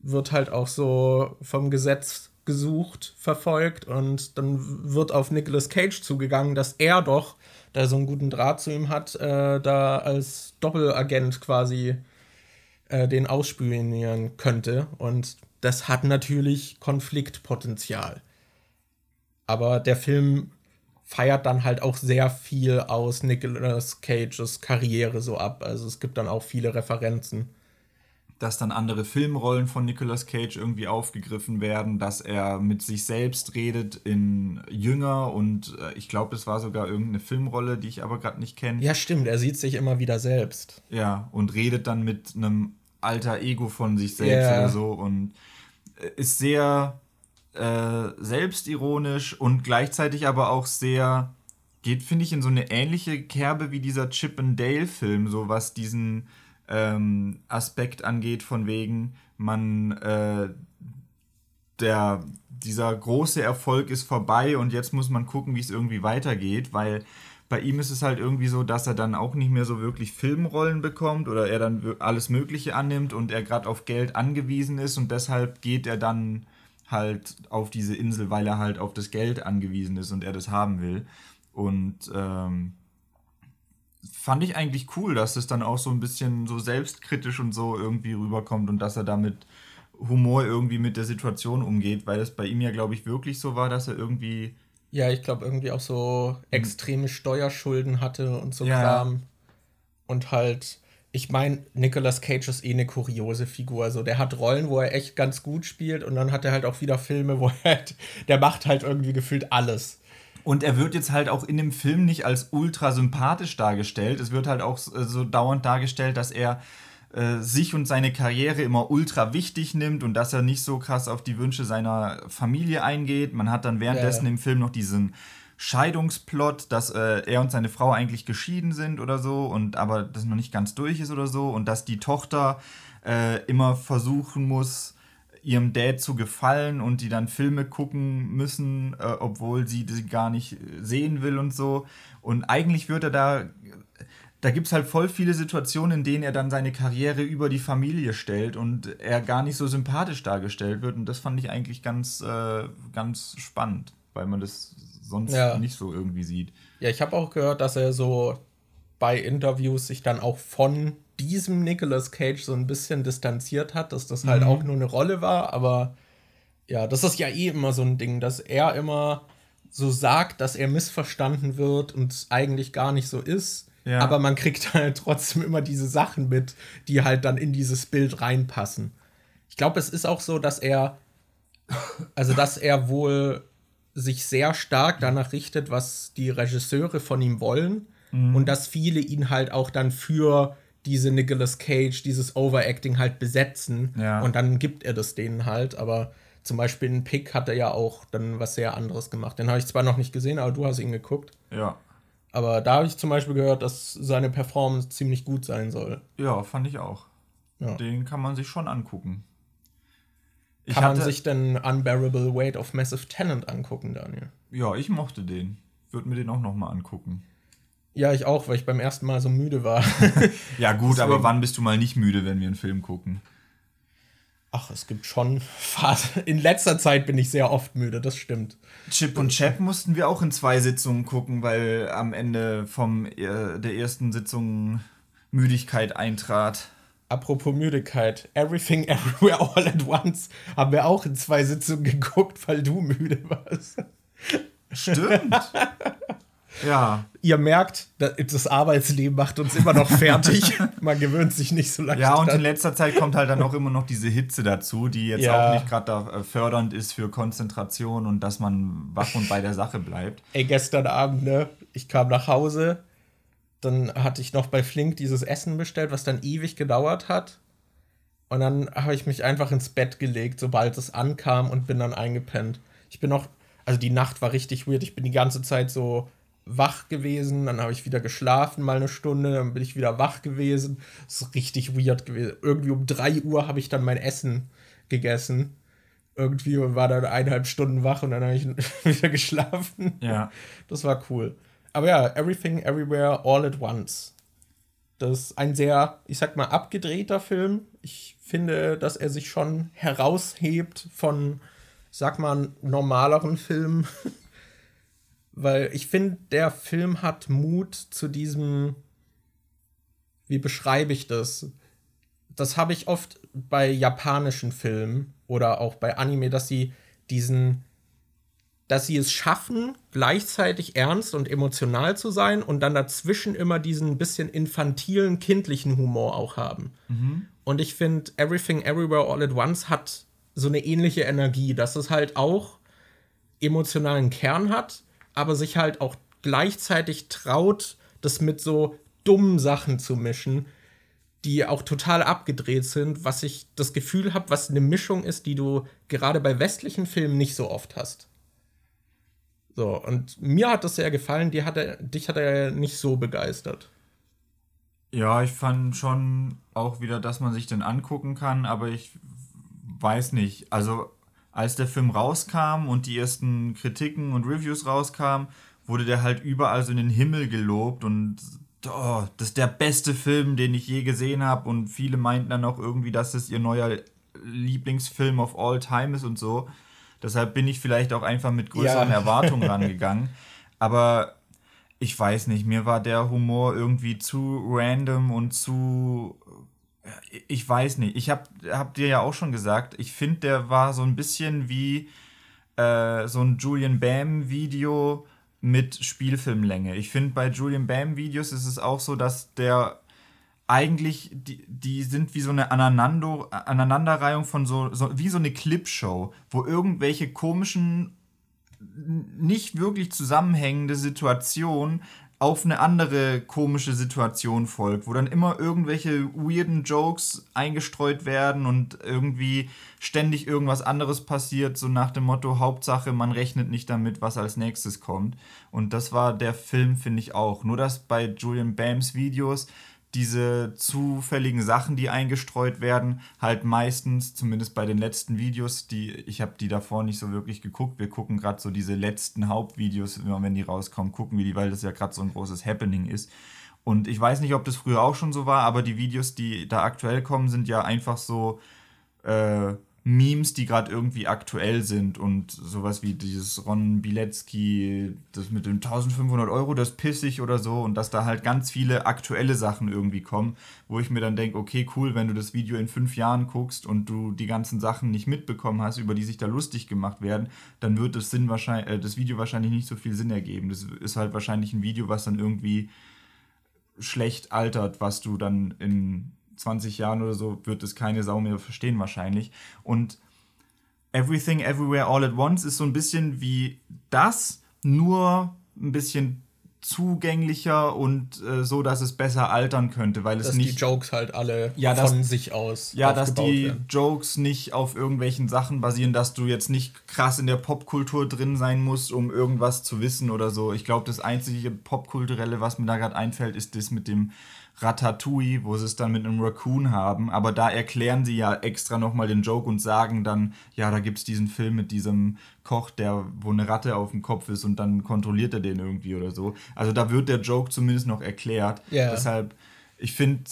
wird halt auch so vom Gesetz gesucht, verfolgt. Und dann wird auf Nicolas Cage zugegangen, dass er doch da so einen guten Draht zu ihm hat, äh, da als Doppelagent quasi äh, den ausspionieren könnte. Und das hat natürlich Konfliktpotenzial. Aber der Film feiert dann halt auch sehr viel aus Nicolas Cages Karriere so ab. Also es gibt dann auch viele Referenzen dass dann andere Filmrollen von Nicolas Cage irgendwie aufgegriffen werden, dass er mit sich selbst redet in Jünger und äh, ich glaube, es war sogar irgendeine Filmrolle, die ich aber gerade nicht kenne. Ja, stimmt, er sieht sich immer wieder selbst. Ja, und redet dann mit einem alter Ego von sich selbst yeah. oder so und äh, ist sehr äh, selbstironisch und gleichzeitig aber auch sehr geht, finde ich, in so eine ähnliche Kerbe wie dieser Chip and Dale-Film, so was diesen ähm, Aspekt angeht, von wegen, man, äh, der, dieser große Erfolg ist vorbei und jetzt muss man gucken, wie es irgendwie weitergeht, weil bei ihm ist es halt irgendwie so, dass er dann auch nicht mehr so wirklich Filmrollen bekommt oder er dann alles Mögliche annimmt und er gerade auf Geld angewiesen ist und deshalb geht er dann halt auf diese Insel, weil er halt auf das Geld angewiesen ist und er das haben will. Und ähm, fand ich eigentlich cool, dass es dann auch so ein bisschen so selbstkritisch und so irgendwie rüberkommt und dass er damit Humor irgendwie mit der Situation umgeht, weil es bei ihm ja, glaube ich, wirklich so war, dass er irgendwie. Ja, ich glaube, irgendwie auch so extreme Steuerschulden hatte und so ja. Kram. Und halt, ich meine, Nicolas Cage ist eh eine kuriose Figur. Also der hat Rollen, wo er echt ganz gut spielt und dann hat er halt auch wieder Filme, wo er halt, der macht halt irgendwie gefühlt alles. Und er wird jetzt halt auch in dem Film nicht als ultra sympathisch dargestellt. Es wird halt auch äh, so dauernd dargestellt, dass er äh, sich und seine Karriere immer ultra wichtig nimmt und dass er nicht so krass auf die Wünsche seiner Familie eingeht. Man hat dann währenddessen ja. im Film noch diesen Scheidungsplot, dass äh, er und seine Frau eigentlich geschieden sind oder so und aber das noch nicht ganz durch ist oder so und dass die Tochter äh, immer versuchen muss, ihrem Dad zu gefallen und die dann Filme gucken müssen, äh, obwohl sie die gar nicht sehen will und so. Und eigentlich wird er da, da gibt es halt voll viele Situationen, in denen er dann seine Karriere über die Familie stellt und er gar nicht so sympathisch dargestellt wird. Und das fand ich eigentlich ganz, äh, ganz spannend, weil man das sonst ja. nicht so irgendwie sieht. Ja, ich habe auch gehört, dass er so bei Interviews sich dann auch von diesem Nicolas Cage so ein bisschen distanziert hat, dass das halt mhm. auch nur eine Rolle war, aber ja, das ist ja eh immer so ein Ding, dass er immer so sagt, dass er missverstanden wird und es eigentlich gar nicht so ist. Ja. Aber man kriegt halt trotzdem immer diese Sachen mit, die halt dann in dieses Bild reinpassen. Ich glaube, es ist auch so, dass er, also dass er wohl sich sehr stark danach richtet, was die Regisseure von ihm wollen. Mhm. Und dass viele ihn halt auch dann für diese Nicolas Cage, dieses Overacting halt besetzen. Ja. Und dann gibt er das denen halt. Aber zum Beispiel in Pick hat er ja auch dann was sehr anderes gemacht. Den habe ich zwar noch nicht gesehen, aber du hast ihn geguckt. Ja. Aber da habe ich zum Beispiel gehört, dass seine Performance ziemlich gut sein soll. Ja, fand ich auch. Ja. Den kann man sich schon angucken. Ich kann man sich denn Unbearable Weight of Massive Tenant angucken, Daniel? Ja, ich mochte den. Würde mir den auch noch mal angucken. Ja, ich auch, weil ich beim ersten Mal so müde war. ja, gut, Deswegen. aber wann bist du mal nicht müde, wenn wir einen Film gucken? Ach, es gibt schon Phasen. In letzter Zeit bin ich sehr oft müde, das stimmt. Chip und Chap mussten wir auch in zwei Sitzungen gucken, weil am Ende vom, äh, der ersten Sitzung Müdigkeit eintrat. Apropos Müdigkeit, Everything Everywhere All at Once haben wir auch in zwei Sitzungen geguckt, weil du müde warst. Stimmt. Ja. Ihr merkt, das Arbeitsleben macht uns immer noch fertig. Man gewöhnt sich nicht so leicht. Ja, und in letzter Zeit kommt halt dann auch immer noch diese Hitze dazu, die jetzt ja. auch nicht gerade äh, fördernd ist für Konzentration und dass man wach und bei der Sache bleibt. Ey, gestern Abend, ne? Ich kam nach Hause, dann hatte ich noch bei Flink dieses Essen bestellt, was dann ewig gedauert hat. Und dann habe ich mich einfach ins Bett gelegt, sobald es ankam und bin dann eingepennt. Ich bin noch, also die Nacht war richtig weird. Ich bin die ganze Zeit so wach gewesen, dann habe ich wieder geschlafen mal eine Stunde, dann bin ich wieder wach gewesen. Das ist richtig weird gewesen. Irgendwie um 3 Uhr habe ich dann mein Essen gegessen. Irgendwie war dann eineinhalb Stunden wach und dann habe ich wieder geschlafen. Ja. Das war cool. Aber ja, Everything, Everywhere, All at Once. Das ist ein sehr, ich sag mal, abgedrehter Film. Ich finde, dass er sich schon heraushebt von, sag mal, normaleren Filmen. Weil ich finde, der Film hat Mut zu diesem, wie beschreibe ich das? Das habe ich oft bei japanischen Filmen oder auch bei Anime, dass sie diesen, dass sie es schaffen, gleichzeitig ernst und emotional zu sein und dann dazwischen immer diesen bisschen infantilen, kindlichen Humor auch haben. Mhm. Und ich finde, Everything Everywhere All at Once hat so eine ähnliche Energie, dass es halt auch emotionalen Kern hat, aber sich halt auch gleichzeitig traut, das mit so dummen Sachen zu mischen, die auch total abgedreht sind, was ich das Gefühl habe, was eine Mischung ist, die du gerade bei westlichen Filmen nicht so oft hast. So, und mir hat das sehr gefallen, die hat er, dich hat er nicht so begeistert. Ja, ich fand schon auch wieder, dass man sich den angucken kann, aber ich weiß nicht. Also als der Film rauskam und die ersten Kritiken und Reviews rauskamen, wurde der halt überall so in den Himmel gelobt und oh, das ist der beste Film, den ich je gesehen habe und viele meinten dann auch irgendwie, dass es ihr neuer Lieblingsfilm of all time ist und so. Deshalb bin ich vielleicht auch einfach mit größeren ja. Erwartungen rangegangen. Aber ich weiß nicht, mir war der Humor irgendwie zu random und zu ich weiß nicht. Ich habe hab dir ja auch schon gesagt, ich finde, der war so ein bisschen wie äh, so ein Julian Bam-Video mit Spielfilmlänge. Ich finde, bei Julian Bam-Videos ist es auch so, dass der eigentlich, die, die sind wie so eine Aneinander, Aneinanderreihung von so, so, wie so eine Clipshow, wo irgendwelche komischen, nicht wirklich zusammenhängende Situationen auf eine andere komische Situation folgt, wo dann immer irgendwelche weirden Jokes eingestreut werden und irgendwie ständig irgendwas anderes passiert, so nach dem Motto, Hauptsache, man rechnet nicht damit, was als nächstes kommt. Und das war der Film, finde ich auch. Nur dass bei Julian Bams Videos diese zufälligen Sachen, die eingestreut werden, halt meistens, zumindest bei den letzten Videos, die ich habe die davor nicht so wirklich geguckt. Wir gucken gerade so diese letzten Hauptvideos, wenn die rauskommen, gucken wir die, weil das ja gerade so ein großes Happening ist. Und ich weiß nicht, ob das früher auch schon so war, aber die Videos, die da aktuell kommen, sind ja einfach so äh, Memes, die gerade irgendwie aktuell sind und sowas wie dieses Ron Bilecki, das mit den 1500 Euro, das pissig oder so und dass da halt ganz viele aktuelle Sachen irgendwie kommen, wo ich mir dann denke, okay, cool, wenn du das Video in fünf Jahren guckst und du die ganzen Sachen nicht mitbekommen hast, über die sich da lustig gemacht werden, dann wird das, Sinn wahrscheinlich, äh, das Video wahrscheinlich nicht so viel Sinn ergeben. Das ist halt wahrscheinlich ein Video, was dann irgendwie schlecht altert, was du dann in 20 Jahren oder so wird es keine Sau mehr verstehen wahrscheinlich. Und Everything Everywhere All at Once ist so ein bisschen wie das, nur ein bisschen zugänglicher und äh, so, dass es besser altern könnte, weil es dass nicht die Jokes halt alle ja, von dass, sich aus ja, dass die werden. Jokes nicht auf irgendwelchen Sachen basieren, dass du jetzt nicht krass in der Popkultur drin sein musst, um irgendwas zu wissen oder so. Ich glaube, das einzige popkulturelle, was mir da gerade einfällt, ist das mit dem Ratatouille, wo sie es dann mit einem Raccoon haben. Aber da erklären sie ja extra nochmal den Joke und sagen dann, ja, da gibt es diesen Film mit diesem Koch, der, wo eine Ratte auf dem Kopf ist und dann kontrolliert er den irgendwie oder so. Also da wird der Joke zumindest noch erklärt. Yeah. Deshalb, ich finde,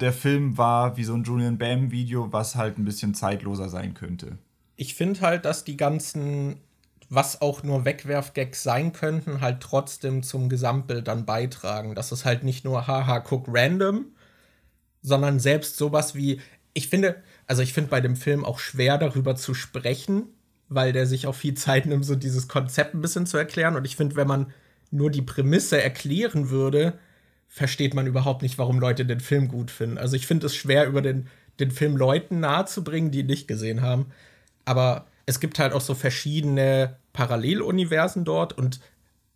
der Film war wie so ein Julian Bam-Video, was halt ein bisschen zeitloser sein könnte. Ich finde halt, dass die ganzen was auch nur Wegwerfgags sein könnten, halt trotzdem zum Gesamtbild dann beitragen. Dass es halt nicht nur haha, guck random, sondern selbst sowas wie, ich finde, also ich finde bei dem Film auch schwer darüber zu sprechen, weil der sich auch viel Zeit nimmt, so dieses Konzept ein bisschen zu erklären. Und ich finde, wenn man nur die Prämisse erklären würde, versteht man überhaupt nicht, warum Leute den Film gut finden. Also ich finde es schwer, über den, den Film Leuten nahezubringen, die ihn nicht gesehen haben. Aber es gibt halt auch so verschiedene Paralleluniversen dort und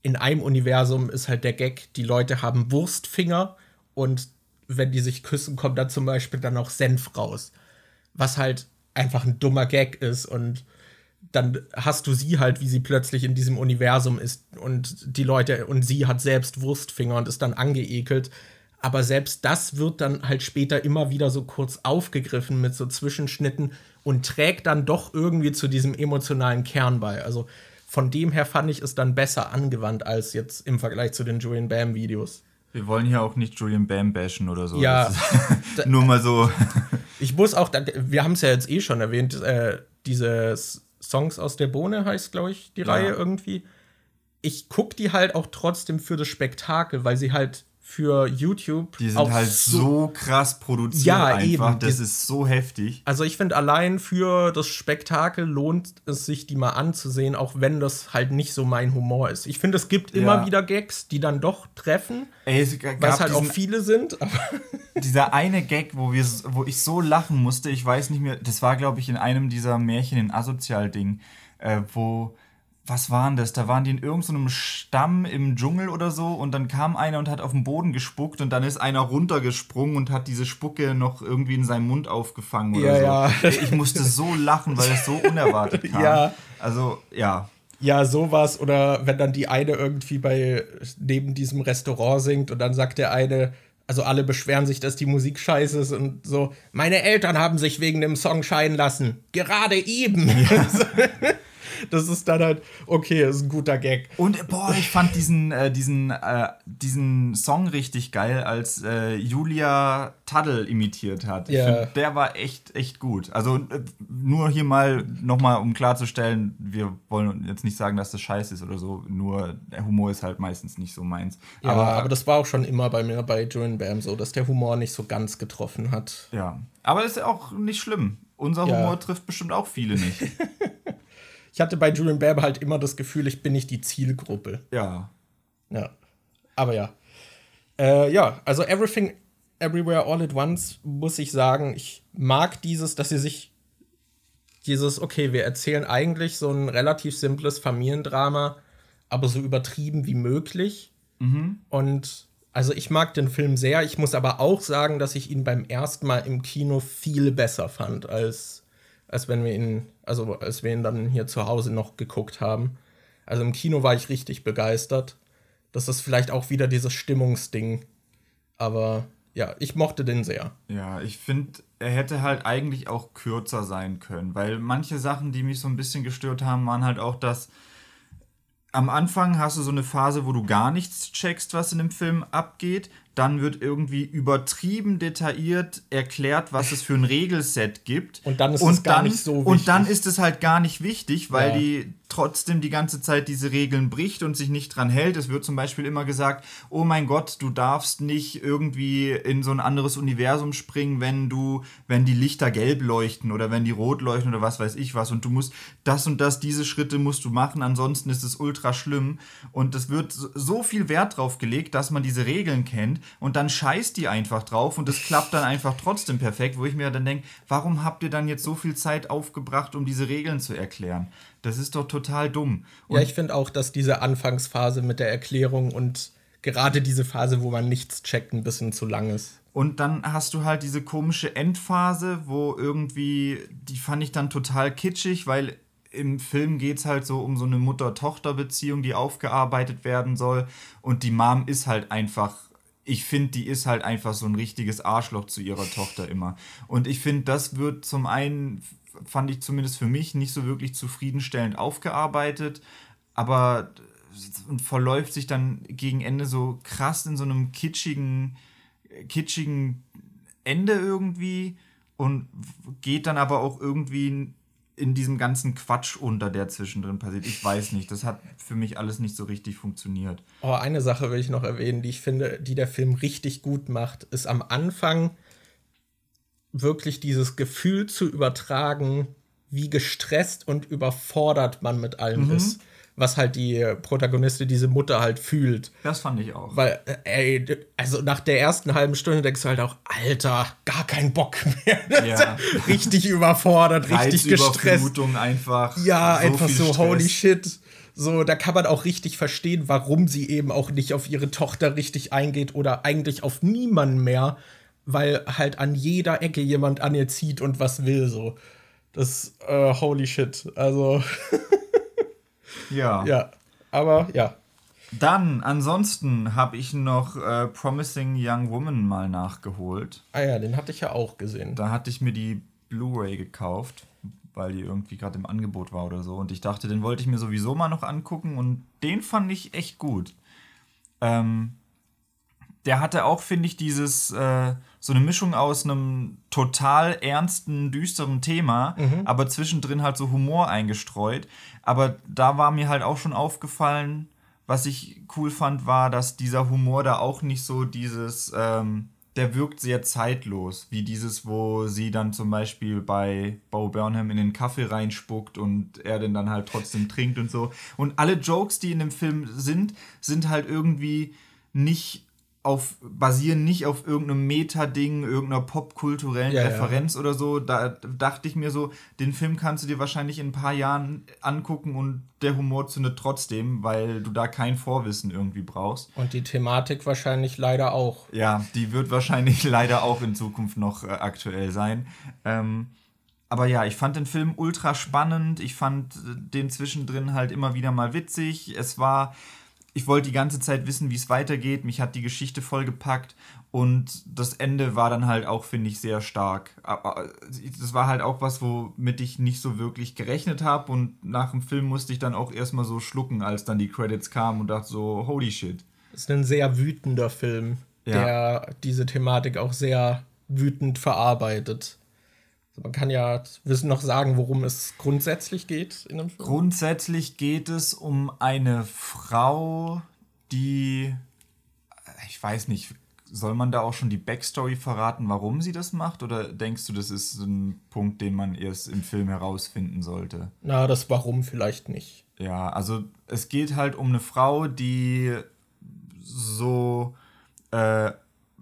in einem Universum ist halt der Gag, die Leute haben Wurstfinger und wenn die sich küssen, kommt dann zum Beispiel dann auch Senf raus. Was halt einfach ein dummer Gag ist und dann hast du sie halt, wie sie plötzlich in diesem Universum ist und die Leute und sie hat selbst Wurstfinger und ist dann angeekelt. Aber selbst das wird dann halt später immer wieder so kurz aufgegriffen mit so Zwischenschnitten und trägt dann doch irgendwie zu diesem emotionalen Kern bei. Also von dem her fand ich es dann besser angewandt als jetzt im Vergleich zu den Julian Bam Videos. Wir wollen hier auch nicht Julian Bam bashen oder so. Ja. nur mal so. ich muss auch, wir haben es ja jetzt eh schon erwähnt, äh, diese Songs aus der Bohne heißt, glaube ich, die ja. Reihe irgendwie. Ich gucke die halt auch trotzdem für das Spektakel, weil sie halt für YouTube. Die sind halt so, so, krass produziert ja, einfach. Eben. Das ist so heftig. Also ich finde allein für das Spektakel lohnt es sich, die mal anzusehen, auch wenn das halt nicht so mein Humor ist. Ich finde, es gibt ja. immer wieder Gags, die dann doch treffen. Weil es halt auch viele sind. dieser eine Gag, wo, wir, wo ich so lachen musste, ich weiß nicht mehr, das war glaube ich in einem dieser Märchen in Asozial-Ding, äh, wo was waren das? Da waren die in irgendeinem Stamm im Dschungel oder so und dann kam einer und hat auf den Boden gespuckt und dann ist einer runtergesprungen und hat diese Spucke noch irgendwie in seinem Mund aufgefangen oder ja, so. Ja. Ich musste so lachen, weil es so unerwartet kam. Ja. Also, ja. Ja, sowas. Oder wenn dann die eine irgendwie bei neben diesem Restaurant singt und dann sagt der eine, also alle beschweren sich, dass die Musik scheiße ist und so, meine Eltern haben sich wegen dem Song scheiden lassen. Gerade eben. Ja. das ist dann halt, okay, das ist ein guter Gag. Und boah, ich fand diesen, äh, diesen, äh, diesen Song richtig geil, als äh, Julia Taddel imitiert hat. Ja. Find, der war echt, echt gut. Also äh, nur hier mal nochmal, um klarzustellen, wir wollen jetzt nicht sagen, dass das scheiße ist oder so, nur der Humor ist halt meistens nicht so meins. Ja, aber, aber das war auch schon immer bei mir bei Joan Bam so, dass der Humor nicht so ganz getroffen hat. Ja, aber das ist auch nicht schlimm. Unser Humor ja. trifft bestimmt auch viele nicht. ich hatte bei Julian Bam halt immer das Gefühl, ich bin nicht die Zielgruppe. Ja. Ja. Aber ja. Äh, ja, also Everything Everywhere All at Once muss ich sagen, ich mag dieses, dass sie sich dieses, okay, wir erzählen eigentlich so ein relativ simples Familiendrama, aber so übertrieben wie möglich. Mhm. Und also ich mag den Film sehr. Ich muss aber auch sagen, dass ich ihn beim ersten Mal im Kino viel besser fand als als wenn wir ihn, also als wir ihn dann hier zu Hause noch geguckt haben. Also im Kino war ich richtig begeistert. Das ist vielleicht auch wieder dieses Stimmungsding. Aber ja, ich mochte den sehr. Ja, ich finde, er hätte halt eigentlich auch kürzer sein können, weil manche Sachen, die mich so ein bisschen gestört haben, waren halt auch, dass am Anfang hast du so eine Phase, wo du gar nichts checkst, was in dem Film abgeht dann wird irgendwie übertrieben detailliert erklärt, was es für ein Regelset gibt. Und dann ist und es gar dann, nicht so wichtig. Und dann ist es halt gar nicht wichtig, weil ja. die trotzdem die ganze Zeit diese Regeln bricht und sich nicht dran hält. Es wird zum Beispiel immer gesagt, oh mein Gott, du darfst nicht irgendwie in so ein anderes Universum springen, wenn du, wenn die Lichter gelb leuchten oder wenn die rot leuchten oder was weiß ich was. Und du musst das und das, diese Schritte musst du machen, ansonsten ist es ultra schlimm. Und es wird so viel Wert drauf gelegt, dass man diese Regeln kennt und dann scheißt die einfach drauf und es klappt dann einfach trotzdem perfekt, wo ich mir dann denke, warum habt ihr dann jetzt so viel Zeit aufgebracht, um diese Regeln zu erklären? Das ist doch total dumm. Und ja, ich finde auch, dass diese Anfangsphase mit der Erklärung und gerade diese Phase, wo man nichts checkt, ein bisschen zu lang ist. Und dann hast du halt diese komische Endphase, wo irgendwie, die fand ich dann total kitschig, weil im Film geht es halt so um so eine Mutter-Tochter-Beziehung, die aufgearbeitet werden soll. Und die Mom ist halt einfach ich finde, die ist halt einfach so ein richtiges Arschloch zu ihrer Tochter immer. Und ich finde, das wird zum einen, fand ich zumindest für mich, nicht so wirklich zufriedenstellend aufgearbeitet, aber verläuft sich dann gegen Ende so krass in so einem kitschigen, kitschigen Ende irgendwie und geht dann aber auch irgendwie in diesem ganzen Quatsch unter, der zwischendrin passiert. Ich weiß nicht, das hat für mich alles nicht so richtig funktioniert. Oh, eine Sache will ich noch erwähnen, die ich finde, die der Film richtig gut macht, ist am Anfang wirklich dieses Gefühl zu übertragen, wie gestresst und überfordert man mit allem mhm. ist was halt die Protagonistin, diese Mutter halt fühlt. Das fand ich auch. Weil, äh, ey, also nach der ersten halben Stunde denkst du halt auch, Alter, gar keinen Bock mehr. Ja. richtig überfordert, richtig gestresst. einfach. Ja, so einfach so, Stress. holy shit. So, da kann man auch richtig verstehen, warum sie eben auch nicht auf ihre Tochter richtig eingeht oder eigentlich auf niemanden mehr, weil halt an jeder Ecke jemand an ihr zieht und was will so. Das, äh, holy shit. Also. ja. Ja. Aber ja. Dann, ansonsten habe ich noch äh, Promising Young Woman mal nachgeholt. Ah ja, den hatte ich ja auch gesehen. Da hatte ich mir die Blu-ray gekauft, weil die irgendwie gerade im Angebot war oder so. Und ich dachte, den wollte ich mir sowieso mal noch angucken und den fand ich echt gut. Ähm, der hatte auch, finde ich, dieses äh, so eine Mischung aus einem total ernsten, düsteren Thema, aber zwischendrin halt so Humor eingestreut. Aber da war mir halt auch schon aufgefallen, was ich cool fand, war, dass dieser Humor da auch nicht so dieses, ähm, der wirkt sehr zeitlos, wie dieses, wo sie dann zum Beispiel bei Bo Burnham in den Kaffee reinspuckt und er den dann halt trotzdem trinkt und so. Und alle Jokes, die in dem Film sind, sind halt irgendwie nicht auf, basieren nicht auf irgendeinem Meta-Ding, irgendeiner popkulturellen Ja, ja. Referenz oder so. Da dachte ich mir so, den Film kannst du dir wahrscheinlich in ein paar Jahren angucken und der Humor zündet trotzdem, weil du da kein Vorwissen irgendwie brauchst. Und die Thematik wahrscheinlich leider auch. Ja, die wird wahrscheinlich leider auch in Zukunft noch äh, aktuell sein. Ähm, aber ja, ich fand den Film ultra spannend. Ich fand äh, den zwischendrin halt immer wieder mal witzig. Es war, ich wollte die ganze Zeit wissen, wie es weitergeht. Mich hat die Geschichte voll gepackt. Und das Ende war dann halt auch, finde ich, sehr stark. Aber das war halt auch was, womit ich nicht so wirklich gerechnet habe. Und nach dem Film musste ich dann auch erstmal so schlucken, als dann die Credits kamen und dachte so, holy shit. ist ein sehr wütender Film, Ja. der diese Thematik auch sehr wütend verarbeitet. Man kann ja wissen noch sagen, worum es grundsätzlich geht in dem Film. Grundsätzlich geht es um eine Frau, die, ich weiß nicht, soll man da auch schon die Backstory verraten, warum sie das macht? Oder denkst du, das ist ein Punkt, den man erst im Film herausfinden sollte? Na, das Warum vielleicht nicht. Ja, also es geht halt um eine Frau, die so äh,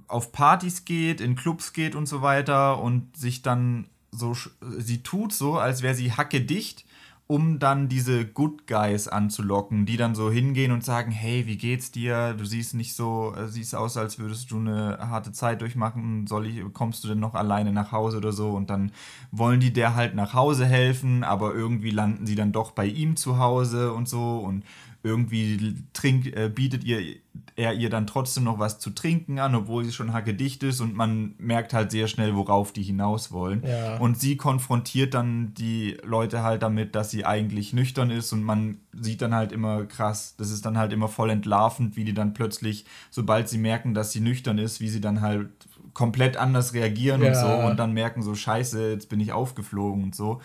auf Partys geht, in Clubs geht und so weiter und sich dann so, sie tut so, als wäre sie hackedicht, um dann diese Good Guys anzulocken, die dann so hingehen und sagen, hey, wie geht's dir? Du siehst nicht so, äh, siehst aus, als würdest du eine harte Zeit durchmachen. Soll ich, kommst du denn noch alleine nach Hause oder so? Und dann wollen die der halt nach Hause helfen, aber irgendwie landen sie dann doch bei ihm zu Hause und so und irgendwie trink, äh, bietet ihr, er ihr dann trotzdem noch was zu trinken an, obwohl sie schon hackedicht ist und man merkt halt sehr schnell, worauf die hinaus wollen. Ja. Und sie konfrontiert dann die Leute halt damit, dass sie eigentlich nüchtern ist und man sieht dann halt immer krass, das ist dann halt immer voll entlarvend, wie die dann plötzlich, sobald sie merken, dass sie nüchtern ist, wie sie dann halt komplett anders reagieren und Ja. so und dann merken so, scheiße, jetzt bin ich aufgeflogen und so.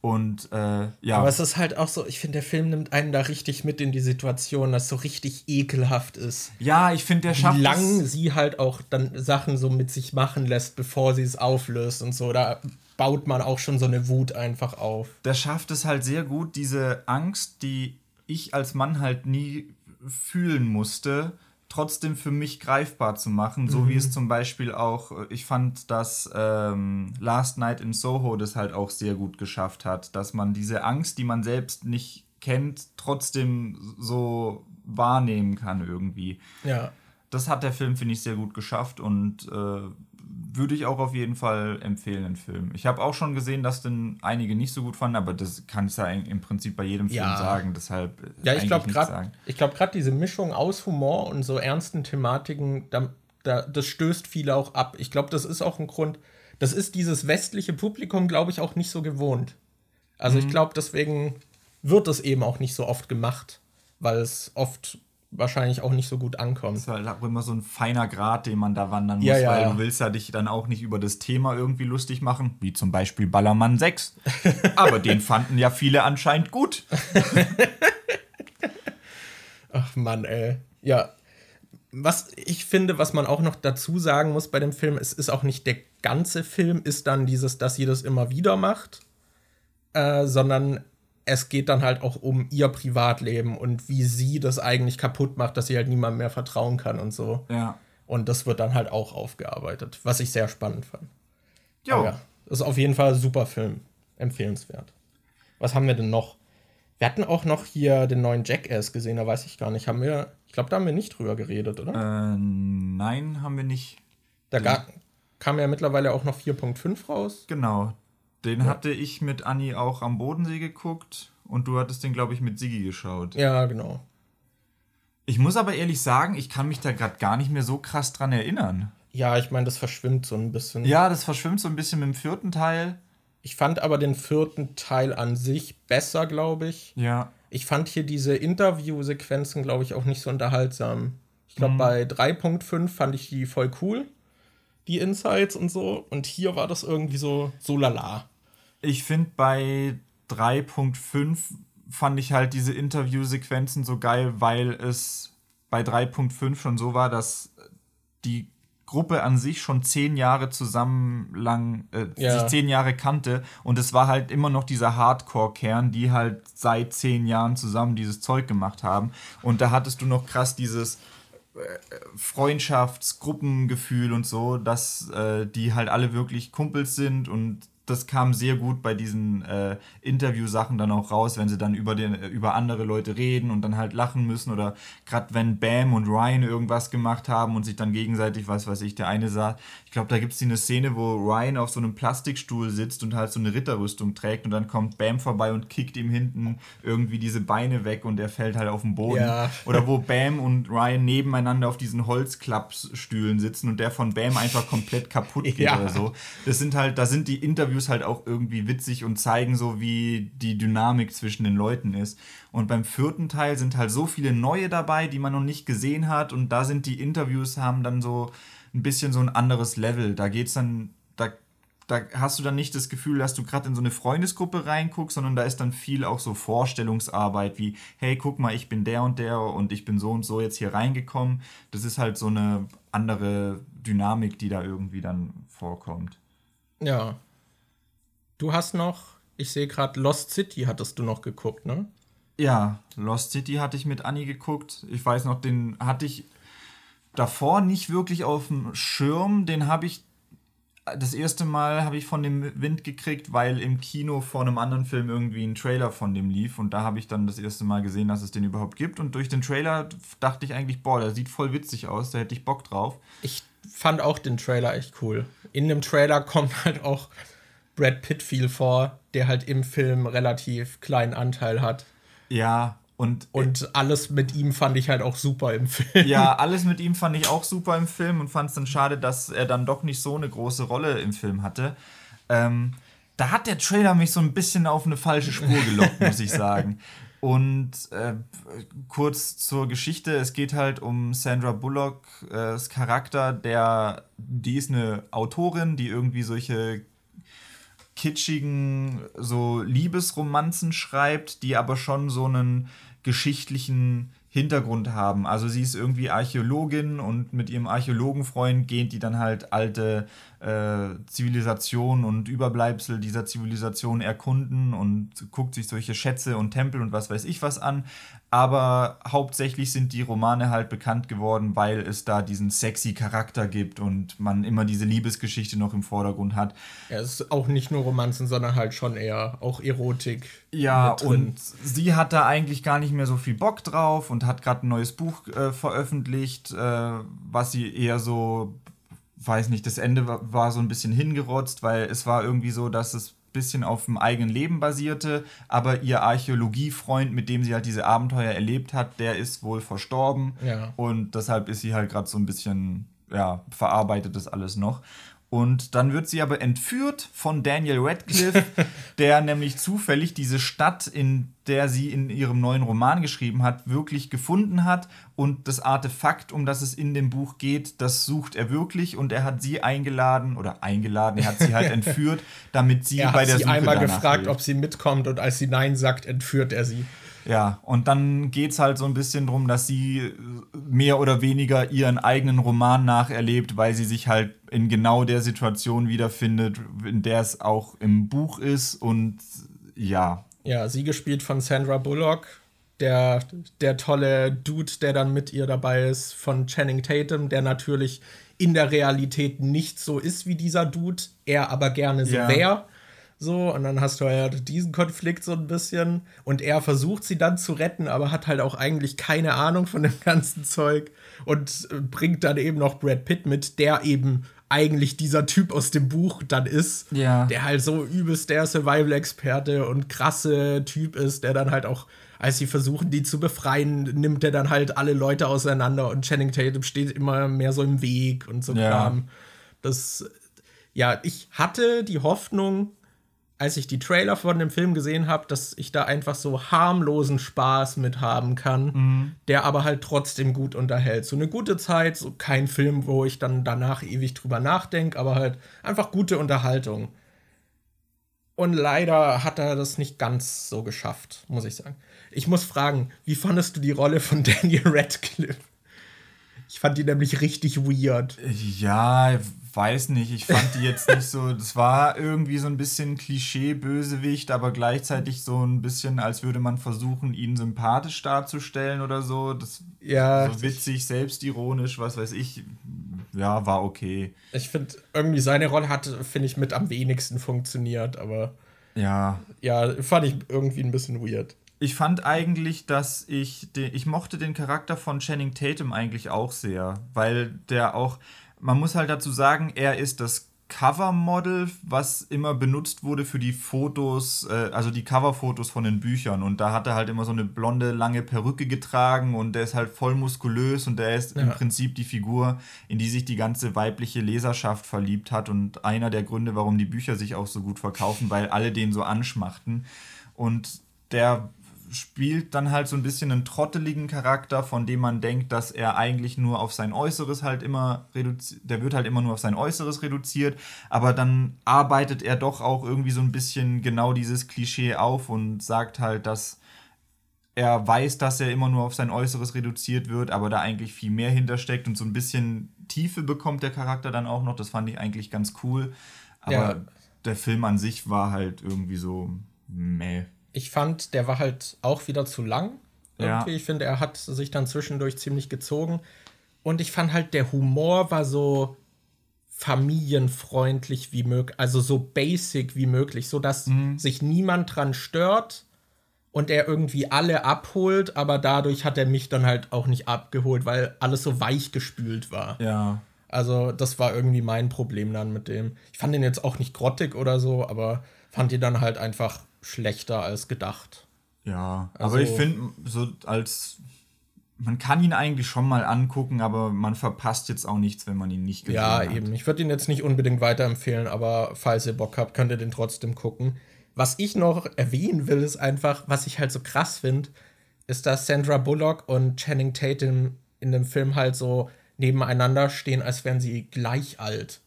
Und äh, ja. Aber es ist halt auch so, ich finde, der Film nimmt einen da richtig mit in die Situation, dass so richtig ekelhaft ist. ja, ich finde, der Wie schafft lang es. sie halt auch dann Sachen so mit sich machen lässt, bevor sie es auflöst und so. Da baut man auch schon so eine Wut einfach auf. der schafft es halt sehr gut, diese Angst, die ich als Mann halt nie fühlen musste, trotzdem für mich greifbar zu machen. So wie es zum Beispiel auch, äh, ich fand, dass ähm, Last Night in Soho das halt auch sehr gut geschafft hat, dass man diese Angst, die man selbst nicht kennt, trotzdem so wahrnehmen kann irgendwie. Ja. Das hat der Film, finde ich, sehr gut geschafft und äh, würde ich auch auf jeden Fall empfehlen, den Film. Ich habe auch schon gesehen, dass den einige nicht so gut fanden, aber das kann ich ja im Prinzip bei jedem Film Ja. sagen, deshalb äh, Ja, ich glaube gerade, ich glaube gerade diese Mischung aus Humor und so ernsten Thematiken, da, da, das stößt viele auch ab. Ich glaube, das ist auch ein Grund. Das ist dieses westliche Publikum, glaube ich, auch nicht so gewohnt. Also Mhm. ich glaube, deswegen wird es eben auch nicht so oft gemacht, weil es oft wahrscheinlich auch nicht so gut ankommt. Das ist halt auch immer so ein feiner Grad, den man da wandern muss, Ja, ja. weil du willst ja dich dann auch nicht über das Thema irgendwie lustig machen, wie zum Beispiel Ballermann 6. aber den fanden ja viele anscheinend gut. Ach Mann, ey. Ja. Was ich finde, was man auch noch dazu sagen muss bei dem Film, es ist auch nicht der ganze Film, ist dann dieses, dass sie das immer wieder macht, äh, sondern es geht dann halt auch um ihr Privatleben und wie sie das eigentlich kaputt macht, dass sie halt niemandem mehr vertrauen kann und so. Ja. Und das wird dann halt auch aufgearbeitet, was ich sehr spannend fand. Jo. Ja, das ist auf jeden Fall ein super Film. Empfehlenswert. Was haben wir denn noch? Wir hatten auch noch hier den neuen Jackass gesehen, da weiß ich gar nicht. Haben wir, ich glaube, da haben wir nicht drüber geredet, oder? Äh, nein, haben wir nicht. da kam ja mittlerweile auch noch 4.5 raus. Genau. Den ja. hatte ich mit Anni auch am Bodensee geguckt und du hattest den, glaube ich, mit Sigi geschaut. Ja, genau. Ich muss aber ehrlich sagen, ich kann mich da gerade gar nicht mehr so krass dran erinnern. Ja, ich meine, das verschwimmt so ein bisschen. Ja, das verschwimmt so ein bisschen mit dem vierten Teil. Ich fand aber den vierten Teil an sich besser, glaube ich. Ja. Ich fand hier diese Interviewsequenzen, glaube ich, auch nicht so unterhaltsam. Ich glaube, mhm. bei 3.5 fand ich die voll cool, die Insights und so. Und hier war das irgendwie so, so lala. Ich finde bei 3.5 fand ich halt diese Interviewsequenzen so geil, weil es bei 3.5 schon so war, dass die Gruppe an sich schon zehn Jahre zusammen lang, äh, ja. sich zehn Jahre kannte und es war halt immer noch dieser Hardcore-Kern, die halt seit zehn Jahren zusammen dieses Zeug gemacht haben. Und da hattest du noch krass dieses äh, Freundschaftsgruppengefühl und so, dass äh, die halt alle wirklich Kumpels sind und das kam sehr gut bei diesen äh, Interviewsachen dann auch raus, wenn sie dann über, den, über andere Leute reden und dann halt lachen müssen oder gerade wenn Bam und Ryan irgendwas gemacht haben und sich dann gegenseitig, was weiß ich, der eine sagt, glaube, da gibt es eine Szene, wo Ryan auf so einem Plastikstuhl sitzt und halt so eine Ritterrüstung trägt und dann kommt Bam vorbei und kickt ihm hinten irgendwie diese Beine weg und er fällt halt auf den Boden. Ja. Oder wo Bam und Ryan nebeneinander auf diesen Holzklappstühlen sitzen und der von Bam einfach komplett kaputt geht ja. oder so. Das sind halt, da sind die Interviews Interviews halt auch irgendwie witzig und zeigen so, wie die Dynamik zwischen den Leuten ist. Und beim vierten Teil sind halt so viele neue dabei, die man noch nicht gesehen hat. Und da sind die Interviews, haben dann so ein bisschen so ein anderes Level. Da geht's dann, da, da hast du dann nicht das Gefühl, dass du gerade in so eine Freundesgruppe reinguckst, sondern da ist dann viel auch so Vorstellungsarbeit wie, hey, guck mal, ich bin der und der und ich bin so und so jetzt hier reingekommen. Das ist halt so eine andere Dynamik, die da irgendwie dann vorkommt. Ja, Du hast noch, ich sehe gerade, Lost City hattest du noch geguckt, ne? Ja, Lost City hatte ich mit Annie geguckt. Ich weiß noch, den hatte ich davor nicht wirklich auf dem Schirm. Den habe ich das erste Mal habe ich von dem Wind gekriegt, weil im Kino vor einem anderen Film irgendwie ein Trailer von dem lief und da habe ich dann das erste Mal gesehen, dass es den überhaupt gibt und durch den Trailer dachte ich eigentlich, boah, der sieht voll witzig aus, da hätte ich Bock drauf. Ich fand auch den Trailer echt cool. In dem Trailer kommt halt auch Brad Pitt viel vor, der halt im Film relativ kleinen Anteil hat. Ja, und, und alles mit ihm fand ich halt auch super im Film. Ja, alles mit ihm fand ich auch super im Film und fand es dann schade, dass er dann doch nicht so eine große Rolle im Film hatte. Ähm, da hat der Trailer mich so ein bisschen auf eine falsche Spur gelockt, muss ich sagen. Und äh, kurz zur Geschichte: Es geht halt um Sandra Bullocks Charakter, der, die ist eine Autorin, die irgendwie solche kitschigen so Liebesromanzen schreibt, die aber schon so einen geschichtlichen Hintergrund haben. Also sie ist irgendwie Archäologin und mit ihrem Archäologenfreund gehen die dann halt alte äh, Zivilisation und Überbleibsel dieser Zivilisation erkunden und guckt sich solche Schätze und Tempel und was weiß ich was an. Aber hauptsächlich sind die Romane halt bekannt geworden, weil es da diesen sexy Charakter gibt und man immer diese Liebesgeschichte noch im Vordergrund hat. Ja, es ist auch nicht nur Romanzen, sondern halt schon eher auch Erotik. Ja, und sie hat da eigentlich gar nicht mehr so viel Bock drauf und hat gerade ein neues Buch äh, veröffentlicht, äh, was sie eher so weiß nicht, das Ende war, so ein bisschen hingerotzt, weil es war irgendwie so, dass es bisschen auf dem eigenen Leben basierte, aber ihr Archäologiefreund, mit dem sie halt diese Abenteuer erlebt hat, der ist wohl verstorben ja. und deshalb ist sie halt gerade so ein bisschen, ja, verarbeitet das alles noch. Und dann wird sie aber entführt von Daniel Radcliffe, der nämlich zufällig diese Stadt, in der sie in ihrem neuen Roman geschrieben hat, wirklich gefunden hat. Und das Artefakt, um das es in dem Buch geht, das sucht er wirklich. Und er hat sie eingeladen, oder eingeladen, er hat sie halt entführt, damit sie bei der Suche. Er hat sie einmal gefragt, will. ob sie mitkommt. Und als sie Nein sagt, entführt er sie. Ja, und dann geht es halt so ein bisschen darum, dass sie mehr oder weniger ihren eigenen Roman nacherlebt, weil sie sich halt in genau der Situation wiederfindet, in der es auch im Buch ist und ja. Ja, sie gespielt von Sandra Bullock, der, der tolle Dude, der dann mit ihr dabei ist, von Channing Tatum, der natürlich in der Realität nicht so ist wie dieser Dude, er aber gerne so ja. wäre So, und dann hast du halt diesen Konflikt so ein bisschen. Und er versucht sie dann zu retten, aber hat halt auch eigentlich keine Ahnung von dem ganzen Zeug. Und bringt dann eben noch Brad Pitt mit, der eben eigentlich dieser Typ aus dem Buch dann ist. Ja. Der halt so übelst der Survival-Experte und krasse Typ ist, der dann halt auch, als sie versuchen, die zu befreien, nimmt er dann halt alle Leute auseinander und Channing Tatum steht immer mehr so im Weg und so Ja. Kram. Das, ja, ich hatte die Hoffnung, als ich die Trailer von dem Film gesehen habe, dass ich da einfach so harmlosen Spaß mit haben kann, der aber halt trotzdem gut unterhält. So eine gute Zeit, so kein Film, wo ich dann danach ewig drüber nachdenke, aber halt einfach gute Unterhaltung. Und leider hat er das nicht ganz so geschafft, muss ich sagen. Ich muss fragen, wie fandest du die Rolle von Daniel Radcliffe? Ich fand die nämlich richtig weird. Ja, weiß nicht. Ich fand die jetzt nicht so. Das war irgendwie so ein bisschen Klischee-Bösewicht, aber gleichzeitig so ein bisschen, als würde man versuchen, ihn sympathisch darzustellen oder so. Das Ja, so witzig, selbstironisch, was weiß ich. Ja, war okay. Ich finde, irgendwie seine Rolle hat, finde ich, mit am wenigsten funktioniert, aber Ja. ja, fand ich irgendwie ein bisschen weird. Ich fand eigentlich, dass ich den, ich mochte den Charakter von Channing Tatum eigentlich auch sehr, weil der auch, man muss halt dazu sagen, er ist das Covermodel, was immer benutzt wurde für die Fotos, äh, also die Coverfotos von den Büchern. Und da hat er halt immer so eine blonde, lange Perücke getragen und der ist halt voll muskulös und der ist im Ja. Prinzip die Figur, in die sich die ganze weibliche Leserschaft verliebt hat. Und einer der Gründe, warum die Bücher sich auch so gut verkaufen, weil alle den so anschmachten. Und der spielt dann halt so ein bisschen einen trotteligen Charakter, von dem man denkt, dass er eigentlich nur auf sein Äußeres halt immer reduziert, der wird halt immer nur auf sein Äußeres reduziert, aber dann arbeitet er doch auch irgendwie so ein bisschen genau dieses Klischee auf und sagt halt, dass er weiß, dass er immer nur auf sein Äußeres reduziert wird, aber da eigentlich viel mehr hintersteckt und so ein bisschen Tiefe bekommt der Charakter dann auch noch. Das fand ich eigentlich ganz cool. Aber Ja. der Film an sich war halt irgendwie so meh. Ich fand, der war halt auch wieder zu lang. Ja. Irgendwie. Ich finde, er hat sich dann zwischendurch ziemlich gezogen. Und ich fand halt, der Humor war so familienfreundlich wie möglich, also so basic wie möglich, so dass sich niemand dran stört und er irgendwie alle abholt, aber dadurch hat er mich dann halt auch nicht abgeholt, weil alles so weich gespült war. Ja. Also, das war irgendwie mein Problem dann mit dem. Ich fand ihn jetzt auch nicht grottig oder so, aber fand ihn dann halt einfach schlechter als gedacht. Ja, Also- aber ich finde, so als man kann ihn eigentlich schon mal angucken, aber man verpasst jetzt auch nichts, wenn man ihn nicht gesehen Ja, hat. eben. Ich würde ihn jetzt nicht unbedingt weiterempfehlen, aber falls ihr Bock habt, könnt ihr den trotzdem gucken. Was ich noch erwähnen will, ist einfach, was ich halt so krass finde, ist, dass Sandra Bullock und Channing Tatum in dem Film halt so nebeneinander stehen, als wären sie gleich alt.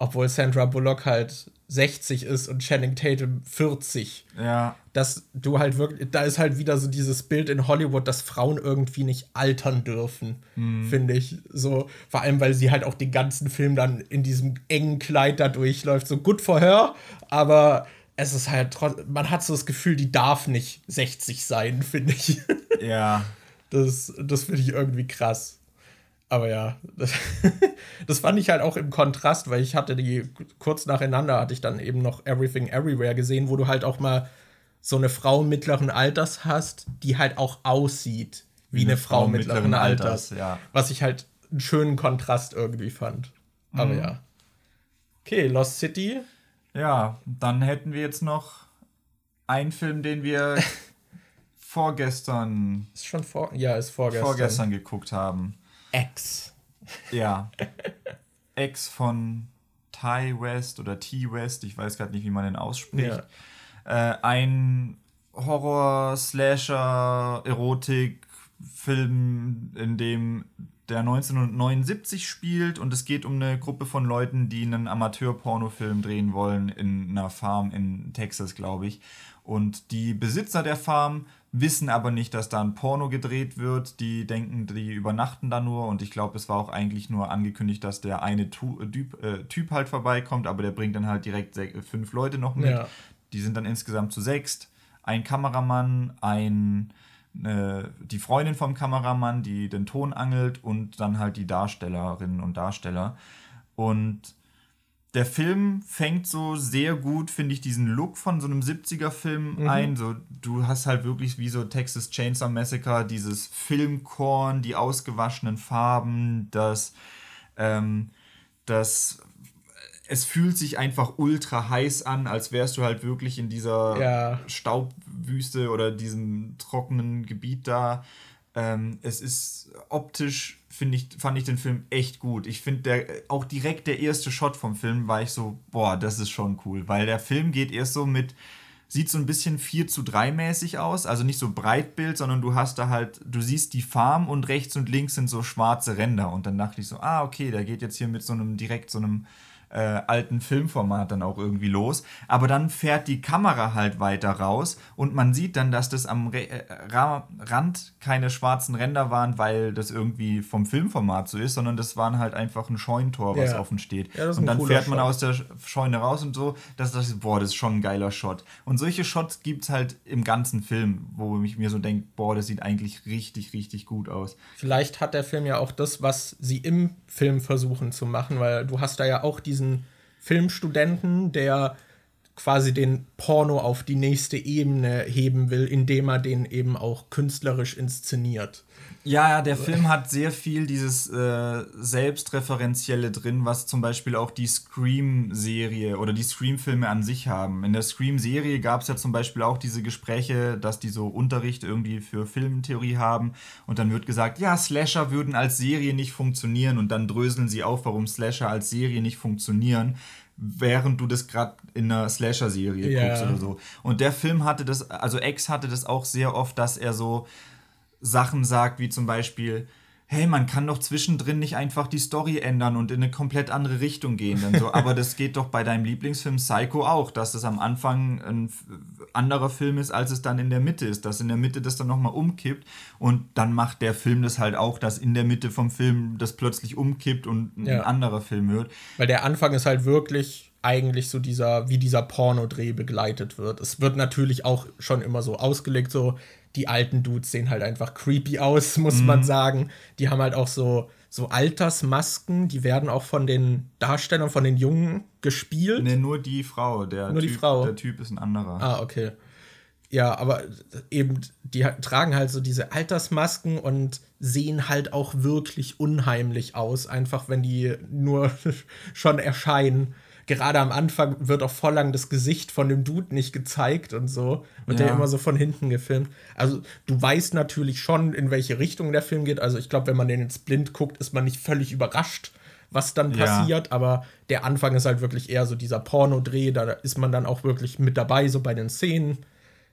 Obwohl Sandra Bullock halt 60 ist und Channing Tatum 40. Ja, dass du halt wirklich, da ist halt wieder so dieses Bild in Hollywood, dass Frauen irgendwie nicht altern dürfen, finde ich. So, vor allem, weil sie halt auch den ganzen Film dann in diesem engen Kleid da durchläuft. So gut for her, aber es ist halt trotzdem, man hat so das Gefühl, die darf nicht 60 sein, finde ich. ja, Das, das finde ich irgendwie krass. Aber ja, das, das fand ich halt auch im Kontrast, weil ich hatte die kurz nacheinander, hatte ich dann eben noch Everything Everywhere gesehen, wo du halt auch mal so eine Frau mittleren Alters hast, die halt auch aussieht wie, eine, Frau, mittleren, Alters. ja. Was ich halt einen schönen Kontrast irgendwie fand. Aber ja. Okay, Lost City. Ja, dann hätten wir jetzt noch einen Film, den wir vorgestern, Ist schon vor, ja, ist vorgestern. vorgestern geguckt haben. X. Ja. Ex von Ty West oder T West, ich weiß gerade nicht, wie man den ausspricht. Äh, ein Horror, Slasher, Erotik-Film, in dem der 1979 spielt und es geht um eine Gruppe von Leuten, die einen Amateur-Pornofilm drehen wollen in einer Farm in Texas, glaube ich. Und die Besitzer der Farm wissen aber nicht, dass da ein Porno gedreht wird. Die denken, die übernachten da nur und ich glaube, es war auch eigentlich nur angekündigt, dass der eine tu typ, äh, typ halt vorbeikommt, aber der bringt dann halt direkt se- fünf Leute noch mit. Ja. Die sind dann insgesamt zu sechst. Ein Kameramann, ein äh, die Freundin vom Kameramann, die den Ton angelt und dann halt die Darstellerinnen und Darsteller. Und der Film fängt so sehr gut, finde ich, diesen Look von so einem 70er-Film mhm. ein. So, du hast halt wirklich wie so Texas Chainsaw Massacre, dieses Filmkorn, die ausgewaschenen Farben, das, ähm, das es fühlt sich einfach ultra heiß an, als wärst du halt wirklich in dieser ja. Staubwüste oder diesem trockenen Gebiet da. Ähm, es ist optisch, finde ich, fand ich den Film echt gut. Ich finde, auch direkt der erste Shot vom Film war ich so, boah, das ist schon cool, weil der Film geht erst so mit, sieht so ein bisschen 4 zu 3 mäßig aus, also nicht so Breitbild, sondern du hast da halt, du siehst die Farm und rechts und links sind so schwarze Ränder. Und dann dachte ich so, ah, okay, der geht jetzt hier mit so einem, direkt so einem äh, alten Filmformat dann auch irgendwie los. Aber dann fährt die Kamera halt weiter raus und man sieht dann, dass das am Re äh, Rand keine schwarzen Ränder waren, weil das irgendwie vom Filmformat so ist, sondern das waren halt einfach ein Scheunentor, was ja. offen steht. Ja, und dann fährt man Shot. aus der Scheune raus und so, dass das, boah, das ist schon ein geiler Shot. Und solche Shots gibt es halt im ganzen Film, wo ich mir so denke, boah, das sieht eigentlich richtig, richtig gut aus. Vielleicht hat der Film ja auch das, was sie im Film versuchen zu machen, weil du hast da ja auch diesen diesen Filmstudenten, der quasi den Porno auf die nächste Ebene heben will, indem er den eben auch künstlerisch inszeniert. Ja, ja, der Film hat sehr viel dieses äh, Selbstreferenzielle drin, was zum Beispiel auch die Scream-Serie oder die Scream-Filme an sich haben. In der Scream-Serie gab es ja zum Beispiel auch diese Gespräche, dass die so Unterricht irgendwie für Filmtheorie haben und dann wird gesagt, ja, Slasher würden als Serie nicht funktionieren und dann dröseln sie auf, warum Slasher als Serie nicht funktionieren während du das gerade in einer Slasher-Serie yeah. guckst oder so. Und der Film hatte das, also X hatte das auch sehr oft, dass er so Sachen sagt, wie zum Beispiel, hey, man kann doch zwischendrin nicht einfach die Story ändern und in eine komplett andere Richtung gehen. Dann so. Aber das geht doch bei deinem Lieblingsfilm Psycho auch, dass es am Anfang ein anderer Film ist, als es dann in der Mitte ist. Dass in der Mitte das dann nochmal umkippt und dann macht der Film das halt auch, dass in der Mitte vom Film das plötzlich umkippt und ein ja. anderer Film wird. Weil der Anfang ist halt wirklich eigentlich so dieser, wie dieser Pornodreh begleitet wird. Es wird natürlich auch schon immer so ausgelegt, so die alten Dudes sehen halt einfach creepy aus, muss mhm. man sagen. Die haben halt auch so, so Altersmasken, die werden auch von den Darstellern, von den Jungen gespielt. Nee, nur die Frau. Der nur typ, die Frau. Der Typ ist ein anderer. Ah, okay. Ja, aber eben, die tragen halt so diese Altersmasken und sehen halt auch wirklich unheimlich aus, einfach wenn die nur schon erscheinen gerade am Anfang wird auch voll lang das Gesicht von dem Dude nicht gezeigt und so. Wird ja. der immer so von hinten gefilmt. Also du weißt natürlich schon, in welche Richtung der Film geht. Also ich glaube, wenn man den jetzt blind guckt, ist man nicht völlig überrascht, was dann passiert. Ja. Aber der Anfang ist halt wirklich eher so dieser Pornodreh. Da ist man dann auch wirklich mit dabei, so bei den Szenen.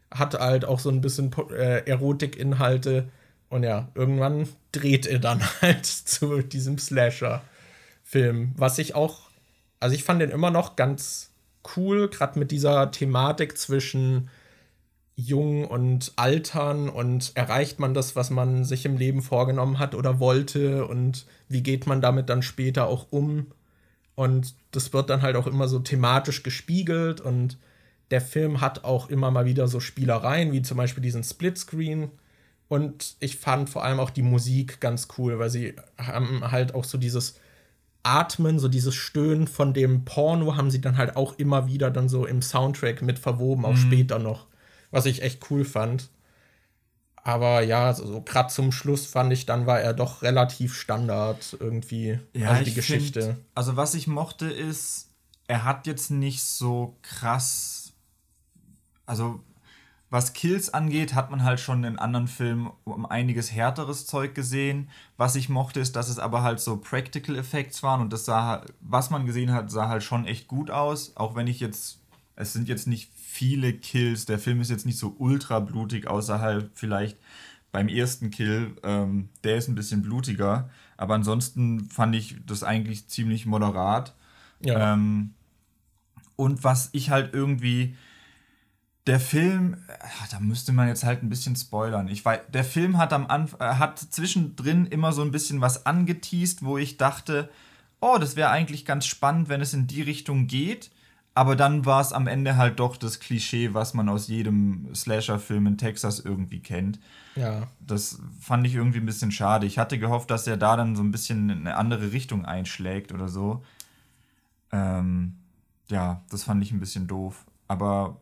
Hat halt auch so ein bisschen äh, Erotikinhalte. Und ja, irgendwann dreht er dann halt zu diesem Slasher-Film. Was ich auch also ich fand den immer noch ganz cool, gerade mit dieser Thematik zwischen Jung und Altern und erreicht man das, was man sich im Leben vorgenommen hat oder wollte und wie geht man damit dann später auch um. Und das wird dann halt auch immer so thematisch gespiegelt und der Film hat auch immer mal wieder so Spielereien, wie zum Beispiel diesen Splitscreen. Und ich fand vor allem auch die Musik ganz cool, weil sie haben halt auch so dieses Atmen, so dieses Stöhnen von dem Porno haben sie dann halt auch immer wieder dann so im Soundtrack mit verwoben, auch mhm. später noch. Was ich echt cool fand. Aber ja, so, so gerade zum Schluss fand ich, dann war er doch relativ Standard irgendwie. Ja, also die Geschichte. Find, also was ich mochte ist, er hat jetzt nicht so krass. Also was Kills angeht, hat man halt schon in anderen Filmen um einiges härteres Zeug gesehen. Was ich mochte, ist, dass es aber halt so Practical Effects waren und das sah, was man gesehen hat, sah halt schon echt gut aus. Auch wenn ich jetzt, es sind jetzt nicht viele Kills, der Film ist jetzt nicht so ultra blutig, außer halt vielleicht beim ersten Kill, ähm, der ist ein bisschen blutiger. Aber ansonsten fand ich das eigentlich ziemlich moderat. Ja. Ähm, und was ich halt irgendwie der Film, da müsste man jetzt halt ein bisschen spoilern. Ich weiß, der Film hat am Anfang, äh, hat zwischendrin immer so ein bisschen was angeteased, wo ich dachte, oh, das wäre eigentlich ganz spannend, wenn es in die Richtung geht. Aber dann war es am Ende halt doch das Klischee, was man aus jedem Slasher-Film in Texas irgendwie kennt. Ja. Das fand ich irgendwie ein bisschen schade. Ich hatte gehofft, dass er da dann so ein bisschen in eine andere Richtung einschlägt oder so. Ähm, ja, das fand ich ein bisschen doof. Aber.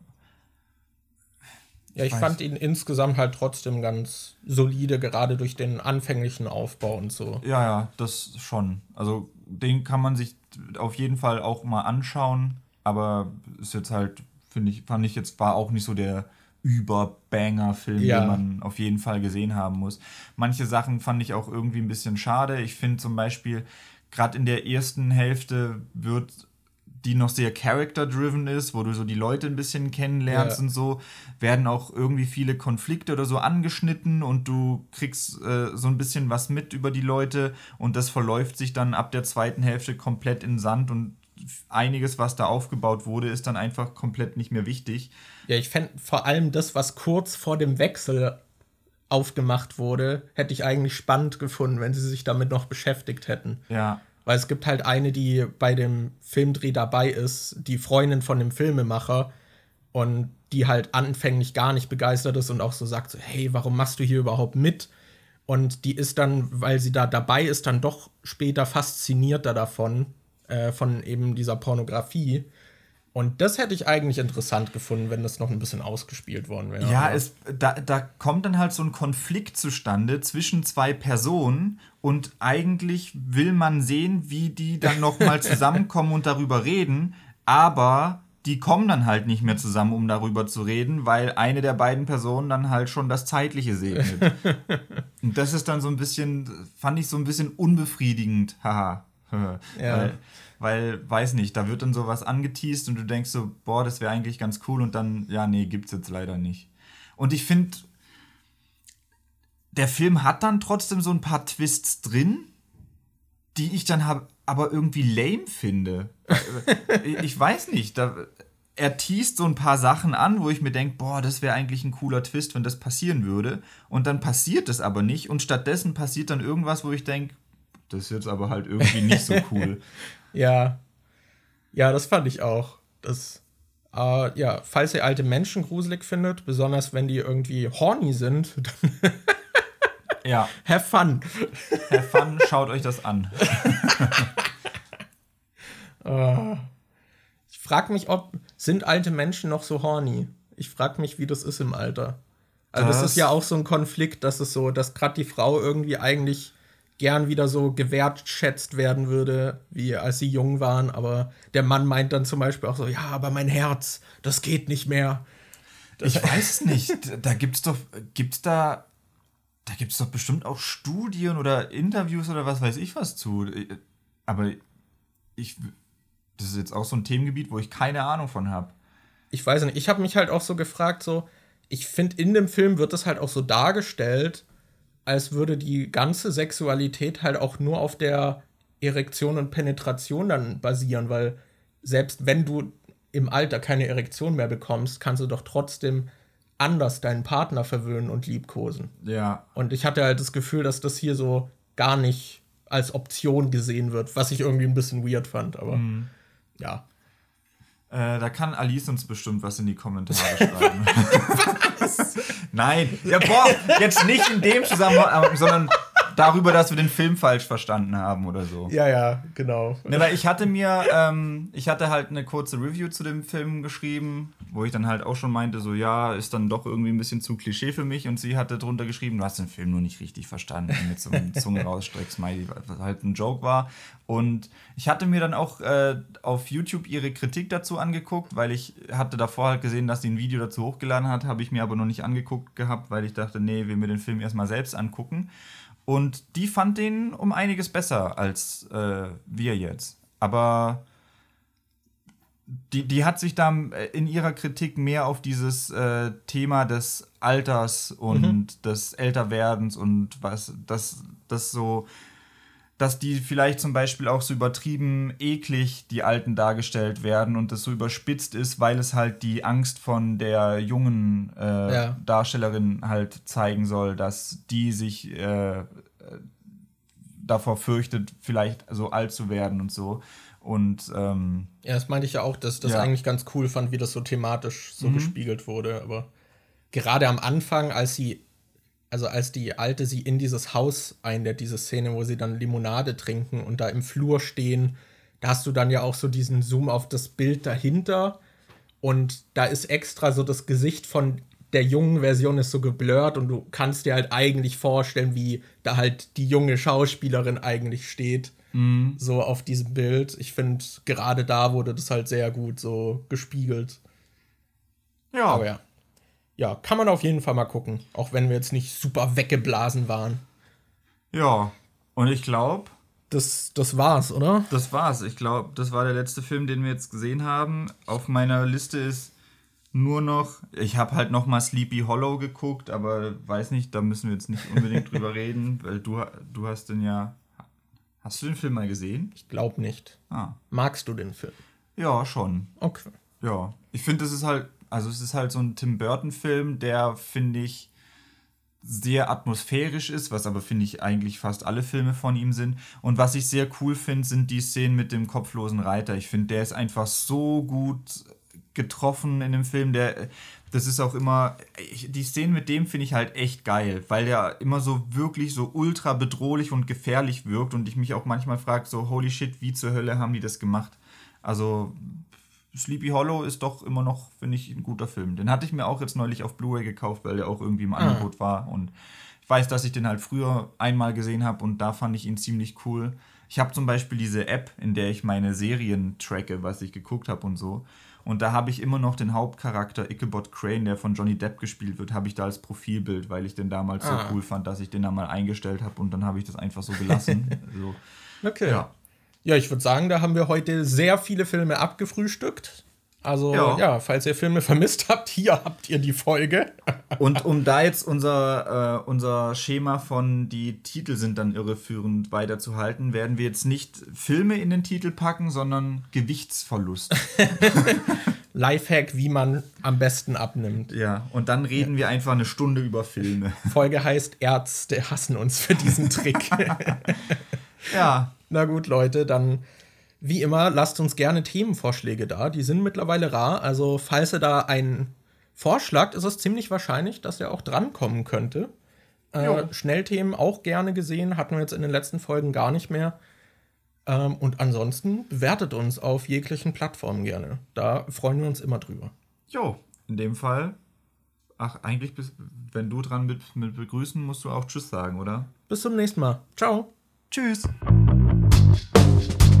Ja, ich, ich fand ihn insgesamt halt trotzdem ganz solide, gerade durch den anfänglichen Aufbau und so. Ja, ja, das schon. Also den kann man sich auf jeden Fall auch mal anschauen, aber ist jetzt halt, finde ich, fand ich jetzt, war auch nicht so der Überbanger-Film, ja. den man auf jeden Fall gesehen haben muss. Manche Sachen fand ich auch irgendwie ein bisschen schade. Ich finde zum Beispiel, gerade in der ersten Hälfte wird die noch sehr character-driven ist, wo du so die Leute ein bisschen kennenlernst ja. und so, werden auch irgendwie viele Konflikte oder so angeschnitten und du kriegst äh, so ein bisschen was mit über die Leute und das verläuft sich dann ab der zweiten Hälfte komplett in Sand und einiges, was da aufgebaut wurde, ist dann einfach komplett nicht mehr wichtig. Ja, ich fände vor allem das, was kurz vor dem Wechsel aufgemacht wurde, hätte ich eigentlich spannend gefunden, wenn sie sich damit noch beschäftigt hätten. Ja. Weil es gibt halt eine, die bei dem Filmdreh dabei ist, die Freundin von dem Filmemacher und die halt anfänglich gar nicht begeistert ist und auch so sagt so, hey, warum machst du hier überhaupt mit? Und die ist dann, weil sie da dabei ist, dann doch später faszinierter davon, äh, von eben dieser Pornografie und das hätte ich eigentlich interessant gefunden, wenn das noch ein bisschen ausgespielt worden wäre. Ja, es, da, da kommt dann halt so ein Konflikt zustande zwischen zwei Personen und eigentlich will man sehen, wie die dann nochmal zusammenkommen und darüber reden, aber die kommen dann halt nicht mehr zusammen, um darüber zu reden, weil eine der beiden Personen dann halt schon das Zeitliche segnet. und das ist dann so ein bisschen, fand ich so ein bisschen unbefriedigend, haha. ja. Weil, weil, weiß nicht, da wird dann sowas angeteased und du denkst so, boah, das wäre eigentlich ganz cool und dann, ja, nee, gibt's jetzt leider nicht. Und ich finde, der Film hat dann trotzdem so ein paar Twists drin, die ich dann hab, aber irgendwie lame finde. ich weiß nicht, da, er teast so ein paar Sachen an, wo ich mir denke, boah, das wäre eigentlich ein cooler Twist, wenn das passieren würde. Und dann passiert es aber nicht. Und stattdessen passiert dann irgendwas, wo ich denke, das ist jetzt aber halt irgendwie nicht so cool. Ja. Ja, das fand ich auch. Das, äh, ja, falls ihr alte Menschen gruselig findet, besonders wenn die irgendwie horny sind, dann. ja. Have fun. Have fun, schaut euch das an. uh, ich frage mich, ob. Sind alte Menschen noch so horny? Ich frage mich, wie das ist im Alter. Also, das, das ist ja auch so ein Konflikt, dass es so, dass gerade die Frau irgendwie eigentlich gern wieder so gewertschätzt werden würde, wie als sie jung waren. Aber der Mann meint dann zum Beispiel auch so, ja, aber mein Herz, das geht nicht mehr. Das ich weiß nicht. Da gibt's doch, gibt's da, da gibt's doch bestimmt auch Studien oder Interviews oder was weiß ich was zu. Aber ich, das ist jetzt auch so ein Themengebiet, wo ich keine Ahnung von habe. Ich weiß nicht. Ich habe mich halt auch so gefragt, so, ich finde, in dem Film wird es halt auch so dargestellt, als würde die ganze Sexualität halt auch nur auf der Erektion und Penetration dann basieren, weil selbst wenn du im Alter keine Erektion mehr bekommst, kannst du doch trotzdem anders deinen Partner verwöhnen und liebkosen. Ja. Und ich hatte halt das Gefühl, dass das hier so gar nicht als Option gesehen wird, was ich irgendwie ein bisschen weird fand, aber mhm. ja. Äh, da kann Alice uns bestimmt was in die Kommentare schreiben. Nein, ja, boah, jetzt nicht in dem Zusammenhang, sondern darüber, dass wir den Film falsch verstanden haben oder so. Ja, ja, genau. Ne, weil ich hatte mir, ähm, ich hatte halt eine kurze Review zu dem Film geschrieben, wo ich dann halt auch schon meinte, so ja, ist dann doch irgendwie ein bisschen zu Klischee für mich. Und sie hatte drunter geschrieben, du hast den Film nur nicht richtig verstanden, mit so einem Zunge rausstreck Smiley, was halt ein Joke war. Und ich hatte mir dann auch äh, auf YouTube ihre Kritik dazu angeguckt, weil ich hatte davor halt gesehen, dass sie ein Video dazu hochgeladen hat, habe ich mir aber noch nicht angeguckt gehabt, weil ich dachte, nee, wir mir den Film erstmal selbst angucken. Und die fand den um einiges besser als äh, wir jetzt. Aber die, die hat sich da äh, in ihrer Kritik mehr auf dieses äh, Thema des Alters und mhm. des Älterwerdens und was, das, das so dass die vielleicht zum Beispiel auch so übertrieben eklig, die Alten dargestellt werden und das so überspitzt ist, weil es halt die Angst von der jungen äh, ja. Darstellerin halt zeigen soll, dass die sich äh, davor fürchtet, vielleicht so alt zu werden und so. Und ähm, ja, das meinte ich ja auch, dass ich das ja. eigentlich ganz cool fand, wie das so thematisch so mhm. gespiegelt wurde. Aber gerade am Anfang, als sie also als die Alte sie in dieses Haus einlädt, diese Szene, wo sie dann Limonade trinken und da im Flur stehen, da hast du dann ja auch so diesen Zoom auf das Bild dahinter. Und da ist extra so das Gesicht von der jungen Version ist so geblurrt und du kannst dir halt eigentlich vorstellen, wie da halt die junge Schauspielerin eigentlich steht. Mhm. So auf diesem Bild. Ich finde, gerade da wurde das halt sehr gut so gespiegelt. Ja. Aber ja. Ja, kann man auf jeden Fall mal gucken. Auch wenn wir jetzt nicht super weggeblasen waren. Ja. Und ich glaube. Das, das war's, oder? Das war's. Ich glaube, das war der letzte Film, den wir jetzt gesehen haben. Auf meiner Liste ist nur noch, ich habe halt noch mal Sleepy Hollow geguckt, aber weiß nicht, da müssen wir jetzt nicht unbedingt drüber reden, weil du, du hast den ja. Hast du den Film mal gesehen? Ich glaube nicht. Ah. Magst du den Film? Ja, schon. Okay. Ja. Ich finde, das ist halt, also es ist halt so ein Tim Burton-Film, der, finde ich, sehr atmosphärisch ist, was aber finde ich eigentlich fast alle Filme von ihm sind. Und was ich sehr cool finde, sind die Szenen mit dem kopflosen Reiter. Ich finde, der ist einfach so gut getroffen in dem Film. Der, das ist auch immer, die Szenen mit dem finde ich halt echt geil, weil der immer so wirklich so ultra bedrohlich und gefährlich wirkt und ich mich auch manchmal frage, so holy shit, wie zur Hölle haben die das gemacht? Also Sleepy Hollow ist doch immer noch, finde ich, ein guter Film. Den hatte ich mir auch jetzt neulich auf Blu-ray gekauft, weil der auch irgendwie im ah. Angebot war und ich weiß, dass ich den halt früher einmal gesehen habe und da fand ich ihn ziemlich cool. Ich habe zum Beispiel diese App, in der ich meine Serien tracke, was ich geguckt habe und so. Und da habe ich immer noch den Hauptcharakter Ichabod Crane, der von Johnny Depp gespielt wird, habe ich da als Profilbild, weil ich den damals ah. so cool fand, dass ich den da mal eingestellt habe und dann habe ich das einfach so gelassen. so. Okay. Ja. Ja, ich würde sagen, da haben wir heute sehr viele Filme abgefrühstückt. Also ja. ja. falls ihr Filme vermisst habt, hier habt ihr die Folge. Und um da jetzt unser, äh, unser Schema von die Titel sind dann irreführend weiterzuhalten, werden wir jetzt nicht Filme in den Titel packen, sondern Gewichtsverlust. Lifehack, wie man am besten abnimmt. Ja, und dann reden ja. wir einfach eine Stunde über Filme. Folge heißt Ärzte hassen uns für diesen Trick. ja. Na gut, Leute, dann wie immer, lasst uns gerne Themenvorschläge da. Die sind mittlerweile rar. Also, falls ihr da einen Vorschlag, ist es ziemlich wahrscheinlich, dass er auch drankommen könnte. Äh, Schnellthemen auch gerne gesehen, hatten wir jetzt in den letzten Folgen gar nicht mehr. Ähm, und ansonsten bewertet uns auf jeglichen Plattformen gerne. Da freuen wir uns immer drüber. Jo, in dem Fall. Ach, eigentlich, bis, wenn du dran mit, mit begrüßen, musst du auch Tschüss sagen, oder? Bis zum nächsten Mal. Ciao. Tschüss. Thank you.